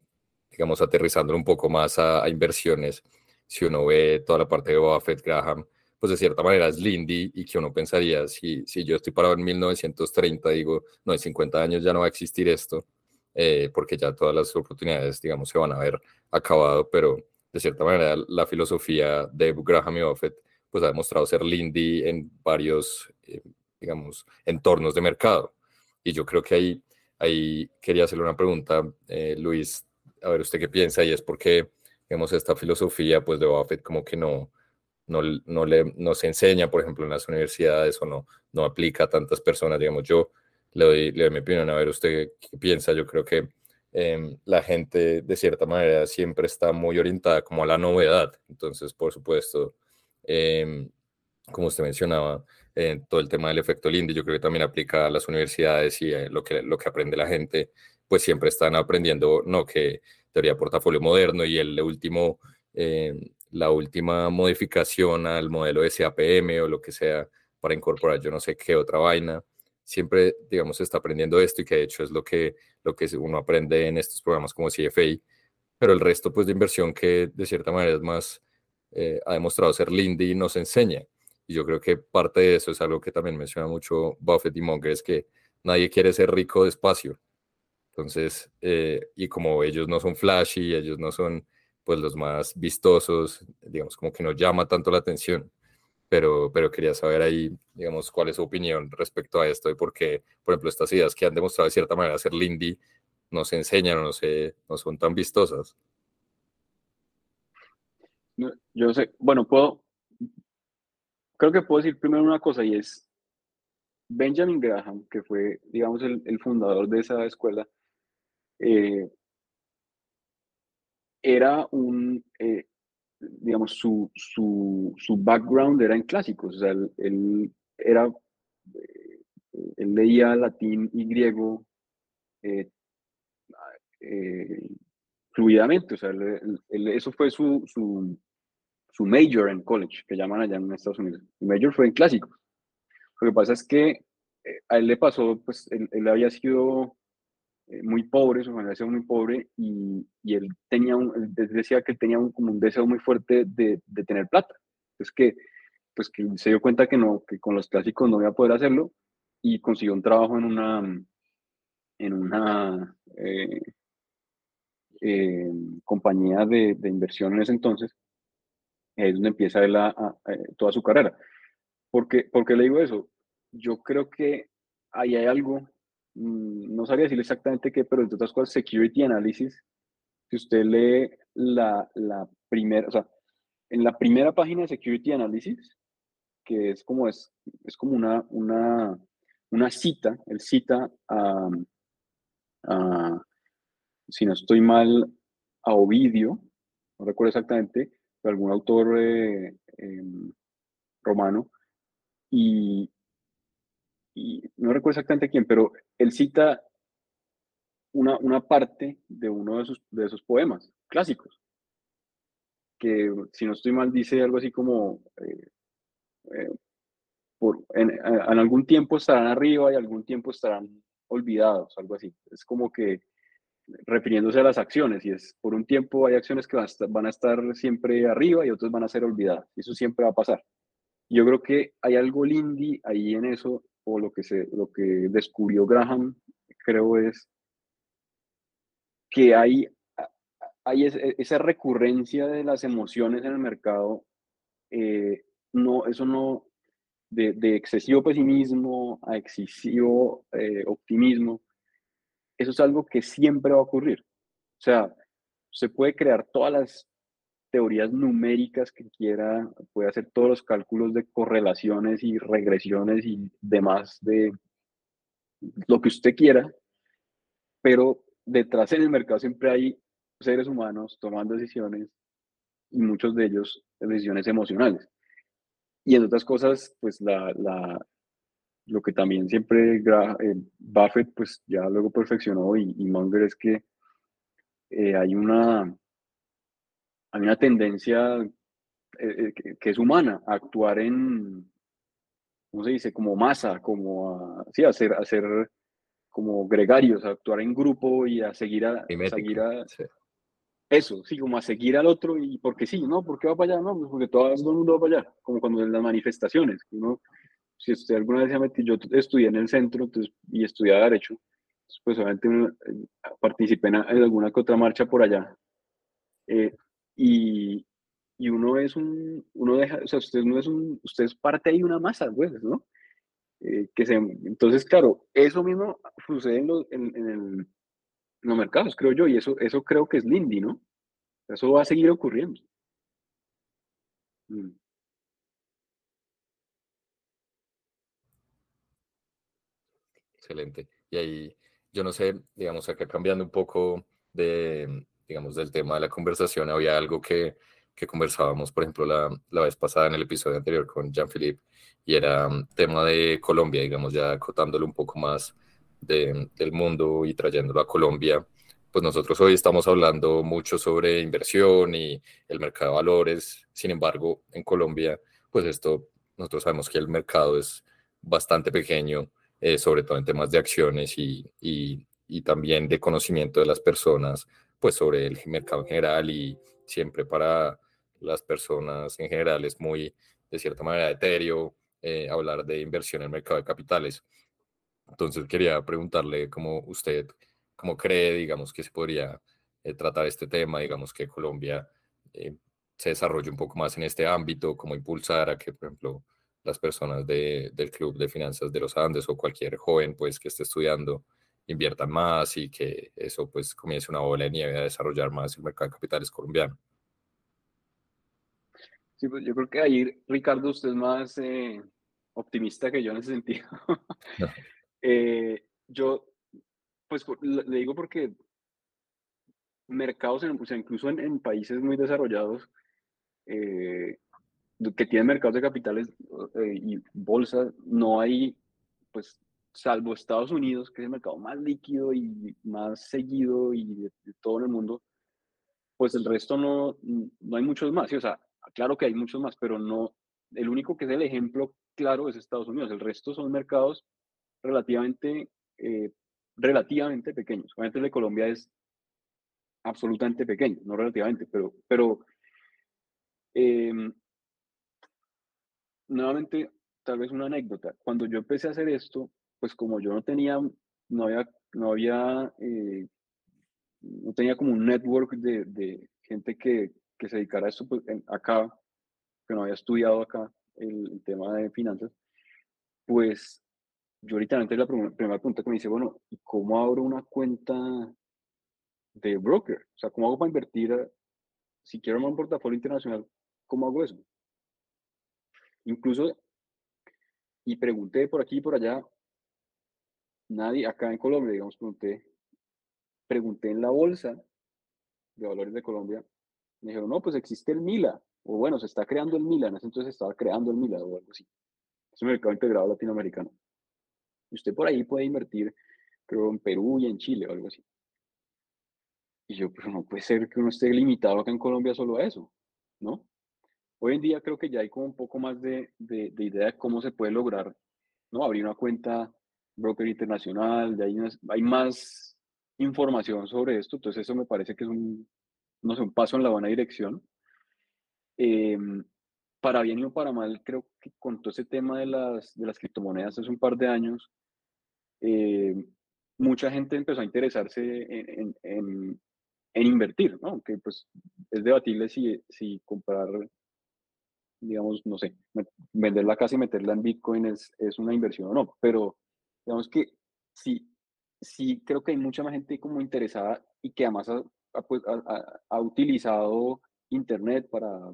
digamos, aterrizándolo un poco más a, inversiones. Si uno ve toda la parte de Buffett, Graham, pues de cierta manera es Lindy y que uno pensaría, si, si yo estoy parado en 1930, digo, no, en 50 años ya no va a existir esto, eh, porque ya todas las oportunidades, digamos, se van a ver acabado, pero de cierta manera la filosofía de Graham y Buffett pues ha demostrado ser Lindy en varios, eh, digamos, entornos de mercado. Y yo creo que ahí, ahí quería hacerle una pregunta, eh, Luis, a ver usted qué piensa, y es porque, digamos, esta filosofía pues de Buffett como que no, no, no, le, no se enseña, por ejemplo, en las universidades o no, no aplica a tantas personas, digamos, yo le doy, le doy mi opinión, a ver usted qué piensa. Yo creo que em, la gente de cierta manera siempre está muy orientada como a la novedad. Entonces, por supuesto, em, como usted mencionaba, eh, todo el tema del efecto Lindy, yo creo que también aplica a las universidades y eh, lo, que, lo que aprende la gente, pues siempre están aprendiendo, no que teoría de portafolio moderno y el último, em, la última modificación al modelo SAPM o lo que sea para incorporar yo no sé qué otra vaina siempre, digamos, está aprendiendo esto y que de hecho es lo que, lo que uno aprende en estos programas como CFA, pero el resto pues de inversión que de cierta manera es más, eh, ha demostrado ser Lindy nos enseña. Y yo creo que parte de eso es algo que también menciona mucho Buffett y Munger, es que nadie quiere ser rico despacio. Entonces, eh, y como ellos no son flashy, ellos no son pues los más vistosos, digamos, como que no llama tanto la atención pero, pero quería saber ahí, digamos, cuál es su opinión respecto a esto y por qué, por ejemplo, estas ideas que han demostrado de cierta manera ser Lindy no se enseñan o no, se, no son tan vistosas. Yo sé, bueno, puedo, creo que puedo decir primero una cosa y es, Benjamin Graham, que fue, digamos, el, fundador de esa escuela, eh, era un, eh, digamos, su, su, su, background era en clásicos, o sea, él, era, eh, él leía latín y griego fluidamente, o sea, eso fue su, su, major en college, que llaman allá en Estados Unidos. Su major fue en clásicos. Lo que pasa es que a él le pasó, pues él había sido eh, muy pobre, su familia era muy pobre y, y él tenía un, decía que tenía un, como un deseo muy fuerte de, de tener plata. Es que, pues que se dio cuenta que no, que con los clásicos no iba a poder hacerlo y consiguió un trabajo en una, en una eh, eh, compañía de, de, inversión en ese entonces, es donde empieza él a, toda su carrera. ¿Por qué, ¿Por qué le digo eso? Yo creo que ahí hay algo Mm, no sabría decir exactamente qué, pero entre otras cosas, Security Analysis, si usted lee la, la primera, o sea, en la primera página de Security Analysis, que es como, es, es como una, una, una cita, el cita a, a, si no estoy mal, a Ovidio, no recuerdo exactamente, de algún autor eh, em, romano, y, no recuerdo exactamente quién, pero él cita una, una parte de uno de sus, de esos poemas clásicos, que si no estoy mal dice algo así como, eh, eh, por, en, algún tiempo estarán arriba y algún tiempo estarán olvidados, algo así. Es como que refiriéndose a las acciones, y es por un tiempo hay acciones que van a estar, siempre arriba y otras van a ser olvidadas, eso siempre va a pasar. Yo creo que hay algo lindy ahí en eso o lo que, se, lo que descubrió Graham, creo es que hay, hay esa recurrencia de las emociones en el mercado, eh, no, eso no, de, de, excesivo pesimismo a excesivo eh, optimismo, eso es algo que siempre va a ocurrir. O sea, se puede crear todas las teorías numéricas que quiera, puede hacer todos los cálculos de correlaciones y regresiones y demás de lo que usted quiera, pero detrás en el mercado siempre hay seres humanos tomando decisiones y muchos de ellos decisiones emocionales. Y en otras cosas, pues la, la lo que también siempre eh, Buffett pues ya luego perfeccionó y, y Munger es que eh, hay una hay una tendencia eh, que, es humana a actuar en, ¿cómo se dice? Como masa, como a, sí, a hacer, como gregarios, a actuar en grupo y a seguir a, seguir a eso, sí, como a seguir al otro y porque sí, ¿no? ¿Por qué va para allá? No, pues porque todo, el mundo va para allá, como cuando en las manifestaciones, uno, si usted alguna vez se ha metido, yo estudié en el centro y estudiaba Derecho, pues obviamente eh, participé en, alguna que otra marcha por allá. Eh, y, y uno es un, uno deja, o sea, usted no es un, usted es parte de una masa, pues, ¿no? Eh, que se, entonces, claro, eso mismo sucede en, en, en, el, los mercados, creo yo, y eso, eso creo que es Lindy, ¿no? Eso va a seguir ocurriendo. Mm. Excelente. Y ahí, yo no sé, digamos, acá cambiando un poco de, digamos, del tema de la conversación, había algo que, que conversábamos, por ejemplo, la, la, vez pasada en el episodio anterior con Jean-Philippe, y era um, tema de Colombia, digamos, ya acotándolo un poco más de, del mundo y trayéndolo a Colombia. Pues nosotros hoy estamos hablando mucho sobre inversión y el mercado de valores, sin embargo, en Colombia, pues esto, nosotros sabemos que el mercado es bastante pequeño, eh, sobre todo en temas de acciones y, y, y también de conocimiento de las personas pues sobre el mercado en general y siempre para las personas en general es muy, de cierta manera, etéreo eh, hablar de inversión en el mercado de capitales. Entonces quería preguntarle cómo usted, cómo cree, digamos, que se podría eh, tratar este tema, digamos, que Colombia eh, se desarrolle un poco más en este ámbito, cómo impulsar a que, por ejemplo, las personas de, del Club de Finanzas de los Andes o cualquier joven, pues, que esté estudiando, inviertan más y que eso pues comience una bola de nieve a desarrollar más el mercado de capitales colombiano. Sí, pues yo creo que ahí, Ricardo, usted es más, eh, optimista que yo en ese sentido. Eh, yo, pues le digo porque mercados, o sea, incluso en, países muy desarrollados, eh, que tienen mercados de capitales eh, y bolsas, no hay, pues, salvo Estados Unidos, que es el mercado más líquido y más seguido y de, todo el mundo, pues el resto no, no hay muchos más. o sea, claro que hay muchos más, pero no, el único que es el ejemplo claro es Estados Unidos. El resto son mercados relativamente, eh, relativamente pequeños. Obviamente el de Colombia es absolutamente pequeño, no relativamente, pero, pero em, nuevamente, tal vez una anécdota. Cuando yo empecé a hacer esto, pues como yo no tenía, no había, no había, eh, no tenía como un network de, de gente que, que, se dedicara a esto pues, acá, que no había estudiado acá el, tema de finanzas, pues yo ahorita la primera, pregunta que me dice, bueno, ¿y cómo abro una cuenta de broker? O sea, ¿cómo hago para invertir? si quiero armar un portafolio internacional, ¿cómo hago eso? Incluso, y pregunté por aquí y por allá, nadie, acá en Colombia, digamos, pregunté, pregunté en la bolsa de valores de Colombia, me dijeron, no, pues existe el MILA, o bueno, se está creando el MILA, en ese entonces estaba creando el MILA o algo así. Es un mercado integrado latinoamericano. Y usted por ahí puede invertir, creo, en Perú y en Chile o algo así. Y yo, pero no puede ser que uno esté limitado acá en Colombia solo a eso, ¿no? Hoy en día creo que ya hay como un poco más de, de, idea de cómo se puede lograr, ¿no? Abrir una cuenta broker internacional, de ahí hay más información sobre esto, entonces eso me parece que es un, no sé, un paso en la buena dirección. Em, para bien y para mal, creo que con todo ese tema de las, de las criptomonedas hace un par de años, eh, mucha gente empezó a interesarse en, en, en, invertir, ¿no? Que pues es debatible si, si comprar, digamos, no sé, vender la casa y meterla en Bitcoin es, es una inversión o no, pero digamos que sí, sí creo que hay mucha más gente como interesada y que además ha, ha, pues, ha utilizado Internet para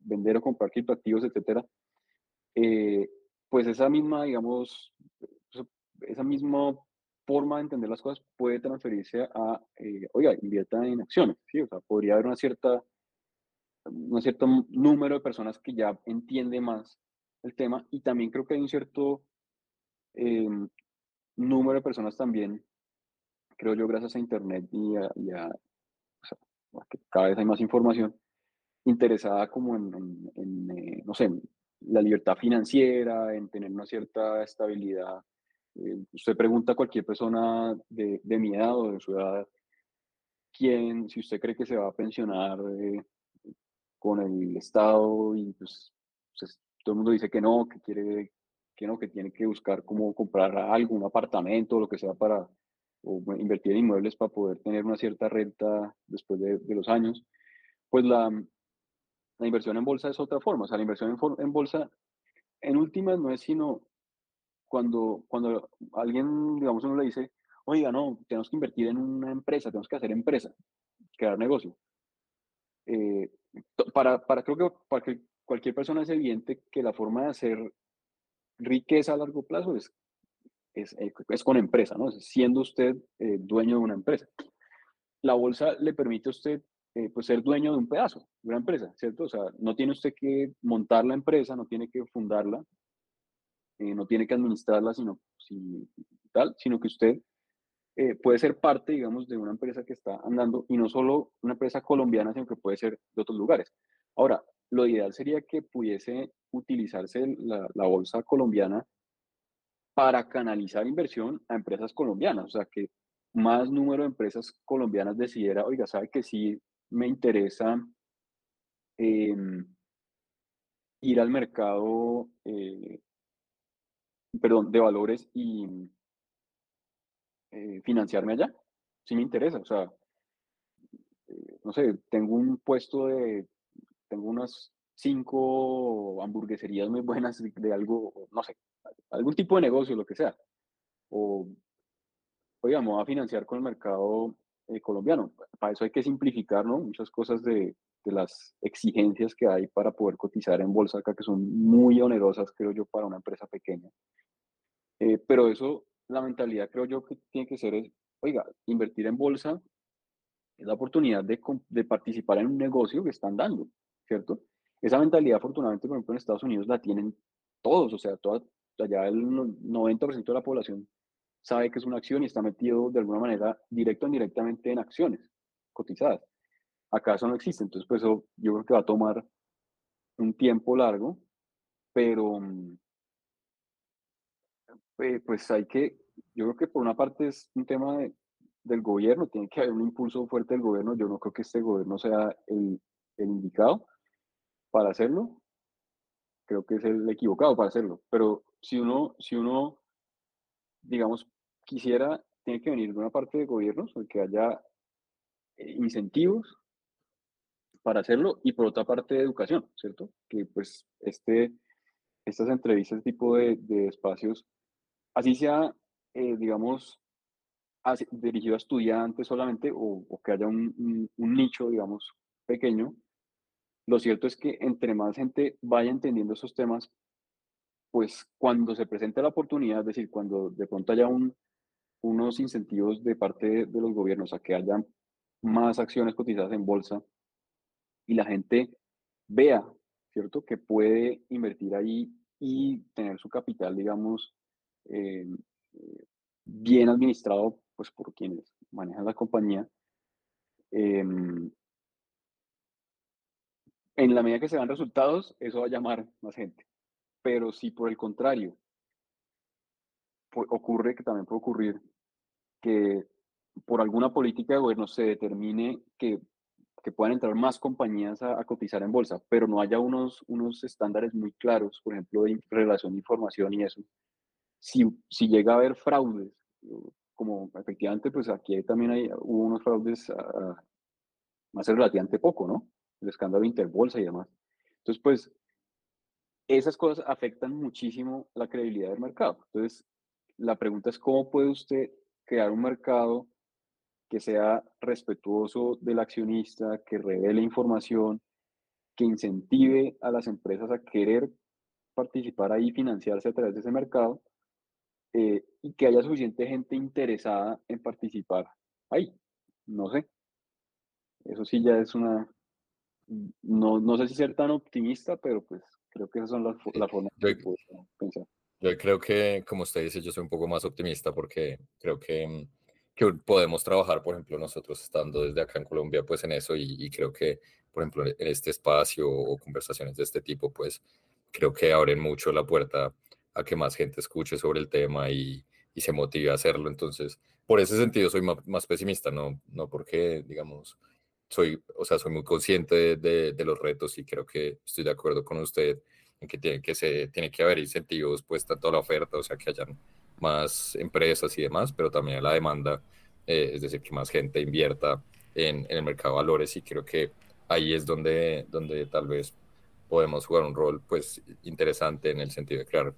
vender o comprar criptoactivos, etcétera, eh, pues esa misma, digamos, esa misma forma de entender las cosas puede transferirse a, eh, oiga, invierta en acciones, ¿sí? O sea, podría haber una cierta, un cierto número de personas que ya entiende más el tema y también creo que hay un cierto em, número de personas también, creo yo, gracias a Internet y a, y a o sea, que cada vez hay más información, interesada como en, eh, no sé, la libertad financiera, en tener una cierta estabilidad. Eh, usted pregunta a cualquier persona de, de, mi edad o de su edad, quién, si usted cree que se va a pensionar eh, con el Estado y pues, pues, todo el mundo dice que no, que quiere, que no, que tiene que buscar cómo comprar algo, un apartamento, lo que sea para o invertir en inmuebles para poder tener una cierta renta después de, de los años, pues la, la inversión en bolsa es otra forma. O sea, la inversión en, en bolsa, en últimas, no es sino cuando, cuando alguien, digamos, uno le dice, oiga, no, tenemos que invertir en una empresa, tenemos que hacer empresa, crear negocio. Eh, para, para, creo que para que cualquier persona es evidente que la forma de hacer riqueza a largo plazo es, es, es con empresa, ¿no? siendo usted eh, dueño de una empresa. La bolsa le permite a usted eh, pues ser dueño de un pedazo, de una empresa, ¿cierto? O sea, no tiene usted que montar la empresa, no tiene que fundarla, eh, no tiene que administrarla, sino, si, tal, sino que usted eh, puede ser parte, digamos, de una empresa que está andando, y no solo una empresa colombiana, sino que puede ser de otros lugares. Ahora, lo ideal sería que pudiese utilizarse la, bolsa colombiana para canalizar inversión a empresas colombianas, o sea, que más número de empresas colombianas decidiera, oiga, sabe que sí me interesa em, ir al mercado, eh, perdón, de valores y eh, financiarme allá. Sí me interesa, o sea, eh, no sé, tengo un puesto de, tengo unas cinco hamburgueserías muy buenas de, algo, no sé, algún tipo de negocio, lo que sea. O, oiga, a financiar con el mercado eh, colombiano. Para eso hay que simplificar ¿no? muchas cosas de, de, las exigencias que hay para poder cotizar en bolsa acá, que son muy onerosas, creo yo, para una empresa pequeña. Eh, pero eso, la mentalidad creo yo que tiene que ser, es, oiga, invertir en bolsa es la oportunidad de, de participar en un negocio que están dando, ¿cierto? Esa mentalidad, afortunadamente, por ejemplo, en Estados Unidos la tienen todos, o sea, toda, allá el 90% de la población sabe que es una acción y está metido de alguna manera directo o indirectamente en acciones cotizadas. Acá eso no existe, entonces pues eso yo creo que va a tomar un tiempo largo, pero eh, pues hay que, yo creo que por una parte es un tema del gobierno, tiene que haber un impulso fuerte del gobierno, yo no creo que este gobierno sea el, el indicado para hacerlo, creo que es el equivocado para hacerlo, pero si uno, si uno digamos, quisiera, tiene que venir de una parte de gobiernos, que haya eh, incentivos para hacerlo y por otra parte de educación, ¿cierto? Que pues este, estas entrevistas, tipo de, de espacios, así sea, eh, digamos, dirigido a estudiantes solamente o, que haya un, nicho, digamos, pequeño, lo cierto es que entre más gente vaya entendiendo esos temas, pues cuando se presente la oportunidad, es decir, cuando de pronto haya un, unos incentivos de parte de, los gobiernos a que haya más acciones cotizadas en bolsa y la gente vea, ¿cierto?, que puede invertir ahí y tener su capital, digamos, eh, bien administrado, pues por quienes manejan la compañía. Em, en la medida que se dan resultados, eso va a llamar más gente. Pero si por el contrario ocurre, que también puede ocurrir, que por alguna política de gobierno se determine que, que puedan entrar más compañías a, cotizar en bolsa, pero no haya unos, unos estándares muy claros, por ejemplo, de relación de información y eso. Si, si llega a haber fraudes, como efectivamente, pues aquí también hay, hubo unos fraudes hace relativamente poco, ¿no? El escándalo de Interbolsa y demás. Entonces, pues, esas cosas afectan muchísimo la credibilidad del mercado. Entonces, la pregunta es, ¿cómo puede usted crear un mercado que sea respetuoso del accionista, que revele información, que incentive a las empresas a querer participar ahí financiarse a través de ese mercado eh, y que haya suficiente gente interesada en participar ahí. No sé. Eso sí ya es una... No, no sé si ser tan optimista, pero pues creo que esas son las, las formas que puedo pensar. Yo creo que, como usted dice, yo soy un poco más optimista porque creo que, mm, que podemos trabajar, por ejemplo, nosotros estando desde acá en Colombia, pues en eso y, creo que, por ejemplo, en este espacio o conversaciones de este tipo, pues creo que abren mucho la puerta a que más gente escuche sobre el tema y, y se motive a hacerlo. Entonces, por ese sentido soy más, más, pesimista, no, no porque, digamos, soy, o sea, soy muy consciente de, de, de los retos y creo que estoy de acuerdo con usted en que tiene que, se, tiene que haber incentivos, pues tanto a la oferta, o sea, que hayan más empresas y demás, pero también a la demanda, eh, es decir, que más gente invierta en, en, el mercado de valores y creo que ahí es donde, donde tal vez podemos jugar un rol pues interesante en el sentido de crear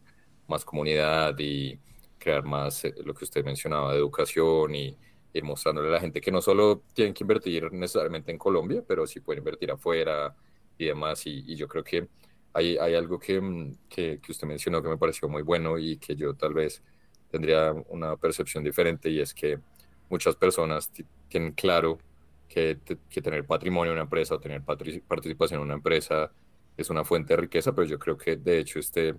más comunidad y crear más eh, lo que usted mencionaba de educación y ir mostrándole a la gente que no solo tienen que invertir necesariamente en Colombia, pero sí pueden invertir afuera y demás. Y, y yo creo que hay, hay algo mm, que, que, usted mencionó que me pareció muy bueno y que yo tal vez tendría una percepción diferente y es que muchas personas tienen claro que, que, tener patrimonio en una empresa o tener participación en una empresa es una fuente de riqueza, pero yo creo que de hecho este,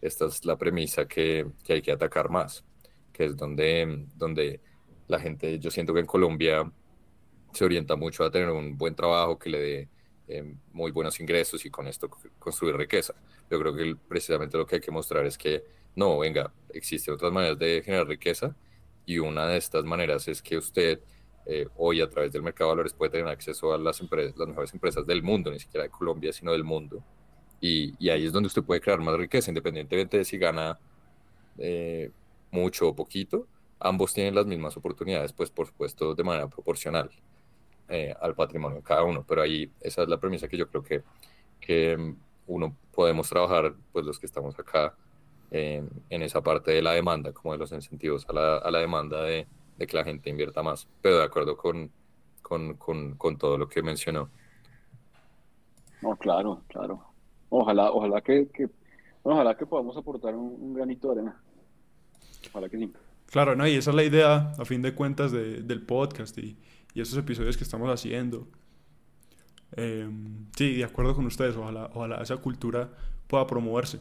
esta es la premisa que, que hay que atacar más, que es donde, donde la gente, yo siento que en Colombia se orienta mucho a tener un buen trabajo que le dé eh, muy buenos ingresos y con esto construir riqueza. Yo creo que precisamente lo que hay que mostrar es que no, venga, existen otras maneras de generar riqueza y una de estas maneras es que usted eh, hoy a través del mercado de valores puede tener acceso a las, empresas, las mejores empresas del mundo, ni siquiera de Colombia, sino del mundo. Y, ahí es donde usted puede crear más riqueza, independientemente de si gana eh, mucho o poquito, ambos tienen las mismas oportunidades, pues por supuesto de manera proporcional. Eh, al patrimonio de cada uno. Pero ahí esa es la premisa que yo creo que, que mm, uno podemos trabajar, pues los que estamos acá, en esa parte de la demanda, como de los incentivos a la, a la demanda de, de que la gente invierta más. Pero de acuerdo con, con, con, con todo lo que mencionó. No, claro, claro. Ojalá, ojalá que, que ojalá que podamos aportar un, granito de arena. Ojalá que sí. Claro, no, y esa es la idea, a fin de cuentas, de, del podcast y, y esos episodios que estamos haciendo. Em, sí, de acuerdo con ustedes, ojalá, ojalá esa cultura pueda promoverse,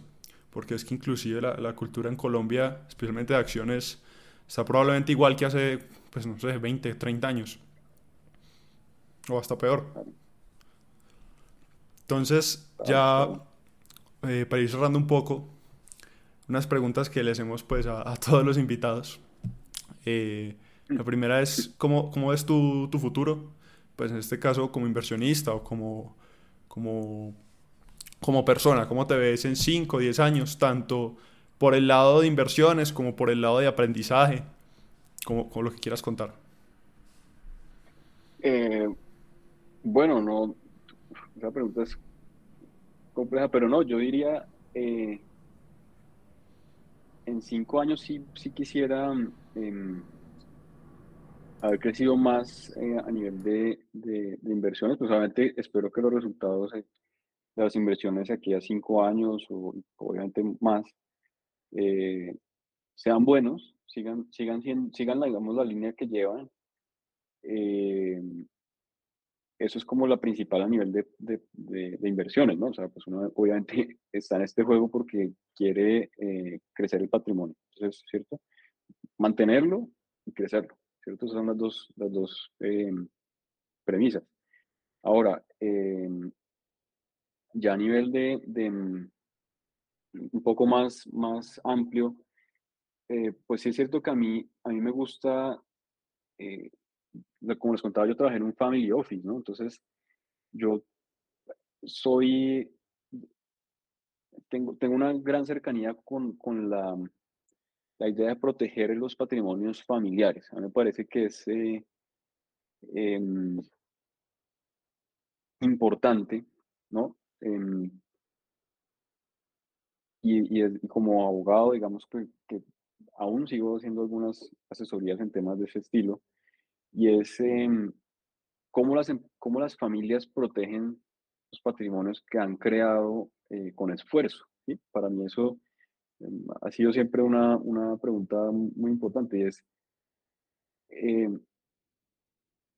porque es que inclusive la, la, cultura en Colombia, especialmente de acciones, está probablemente igual que hace, pues no sé, 20, 30 años, o hasta peor. Entonces, ya eh, para ir cerrando un poco, unas preguntas que le hacemos pues a, a todos los invitados. Eh, la primera es, ¿cómo, cómo ves tu, tu futuro? pues en este caso como inversionista o como, como, como persona, ¿cómo te ves en 5 o 10 años, tanto por el lado de inversiones como por el lado de aprendizaje, como, como lo que quieras contar? Eh, bueno, no, esa pregunta es compleja, pero no, yo diría, eh, en cinco años sí, sí quisiera... Em, haber crecido más eh, a nivel de, de, inversiones, pues obviamente espero que los resultados de las inversiones aquí a cinco años o obviamente más eh, sean buenos, sigan, sigan, sigan digamos, la línea que llevan. Eh, eso es como la principal a nivel de, de, inversiones, ¿no? O sea, pues uno obviamente está en este juego porque quiere crecer el patrimonio. Entonces, ¿cierto? Mantenerlo y crecerlo. ¿cierto? son las dos, las dos em, premisas. Ahora, em, ya a nivel de, de, mm, un poco más, más amplio, eh, pues sí es cierto que a mí, a mí me gusta, eh, como les contaba, yo trabajé en un family office, ¿no? Entonces, yo soy, tengo, tengo una gran cercanía con, con la la idea de proteger los patrimonios familiares. A mí me parece que es eh, em, importante, ¿no? Em, y, como abogado, digamos que, aún sigo haciendo algunas asesorías en temas de ese estilo, y es em, cómo, las, cómo las familias protegen los patrimonios que han creado eh, con esfuerzo. Para mí eso ha sido siempre una, una pregunta muy importante y es,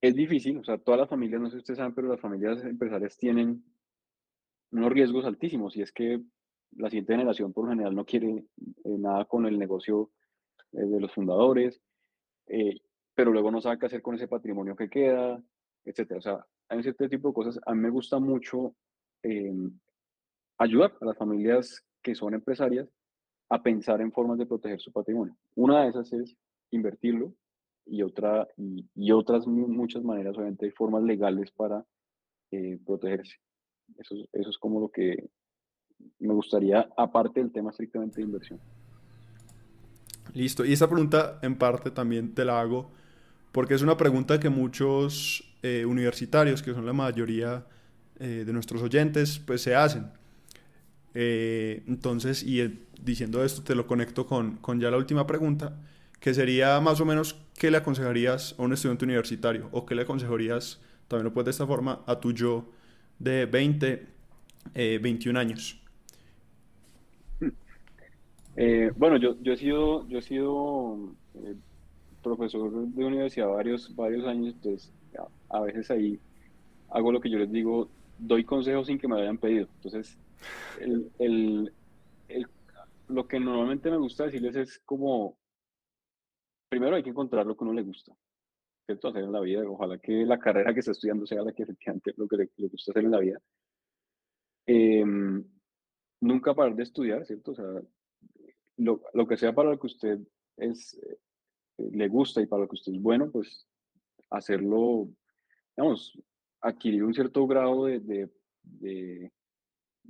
es difícil, o sea, todas las familias, no sé si ustedes saben, pero las familias empresarias tienen unos riesgos altísimos y es que la siguiente generación por lo general no quiere eh, nada con el negocio eh, de los fundadores, pero luego no sabe qué hacer con ese patrimonio que queda, etcétera. O sea, hay cierto tipo de cosas. A mí me gusta mucho ayudar a las familias que son empresarias a pensar en formas de proteger su patrimonio. Una de esas es invertirlo y, otra, y, otras muchas maneras, obviamente hay formas legales para eh, protegerse. Eso, eso es como lo que me gustaría, aparte del tema estrictamente de inversión. Listo. Y esa pregunta en parte también te la hago porque es una pregunta que muchos eh, universitarios, que son la mayoría eh, de nuestros oyentes, pues se hacen. Eh, entonces, y diciendo esto, te lo conecto con, con, ya la última pregunta, que sería más o menos, ¿qué le aconsejarías a un estudiante universitario? ¿O qué le aconsejarías, también lo puedes de esta forma, a tu yo de 20, 21 eh, años? bueno, yo he sido, yo he sido profesor de universidad varios, varios años, entonces a veces ahí hago lo que yo les digo, doy consejos sin que me lo hayan pedido. Entonces, el, el, el, lo que normalmente me gusta decirles es como, primero hay que encontrar lo que uno le gusta, ¿cierto? Hacer en la vida. Ojalá que la carrera que está estudiando sea la que efectivamente lo que le, gusta hacer en la vida. Em, nunca parar de estudiar, ¿cierto? O sea, lo, lo, que sea para lo que usted es, le gusta y para lo que usted es bueno, pues hacerlo, digamos, adquirir un cierto grado de, de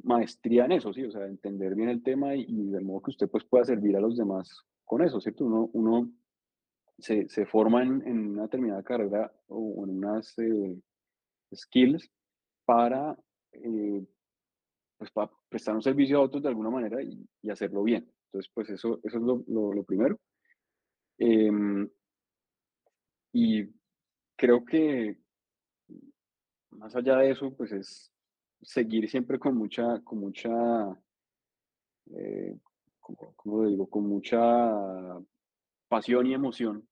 maestría en eso, ¿sí? O sea, entender bien el tema y, de modo que usted pues pueda servir a los demás con eso, ¿cierto? Uno, uno se, se forma en, en, una determinada carrera o en unas eh, skills para, eh, pues, para prestar un servicio a otros de alguna manera y, y hacerlo bien. Entonces, pues eso, eso es lo, lo, lo primero. Em, Y creo que más allá de eso, pues es seguir siempre con mucha, con mucha, eh, como, digo, con mucha pasión y emoción.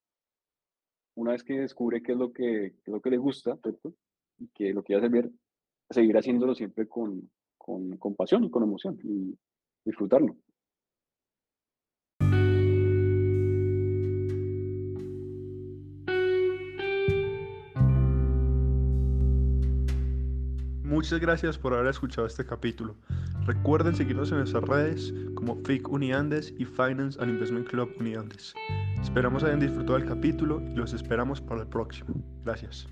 Una vez que descubre qué es lo que, es lo que le gusta, ¿cierto? Y que lo quiere hacer, seguir haciéndolo siempre con, con, con pasión y con emoción y disfrutarlo. Muchas gracias por haber escuchado este capítulo. Recuerden seguirnos en nuestras redes como FIC Uniandes y Finance and Investment Club Uniandes. Esperamos hayan disfrutado del capítulo y los esperamos para el próximo. Gracias.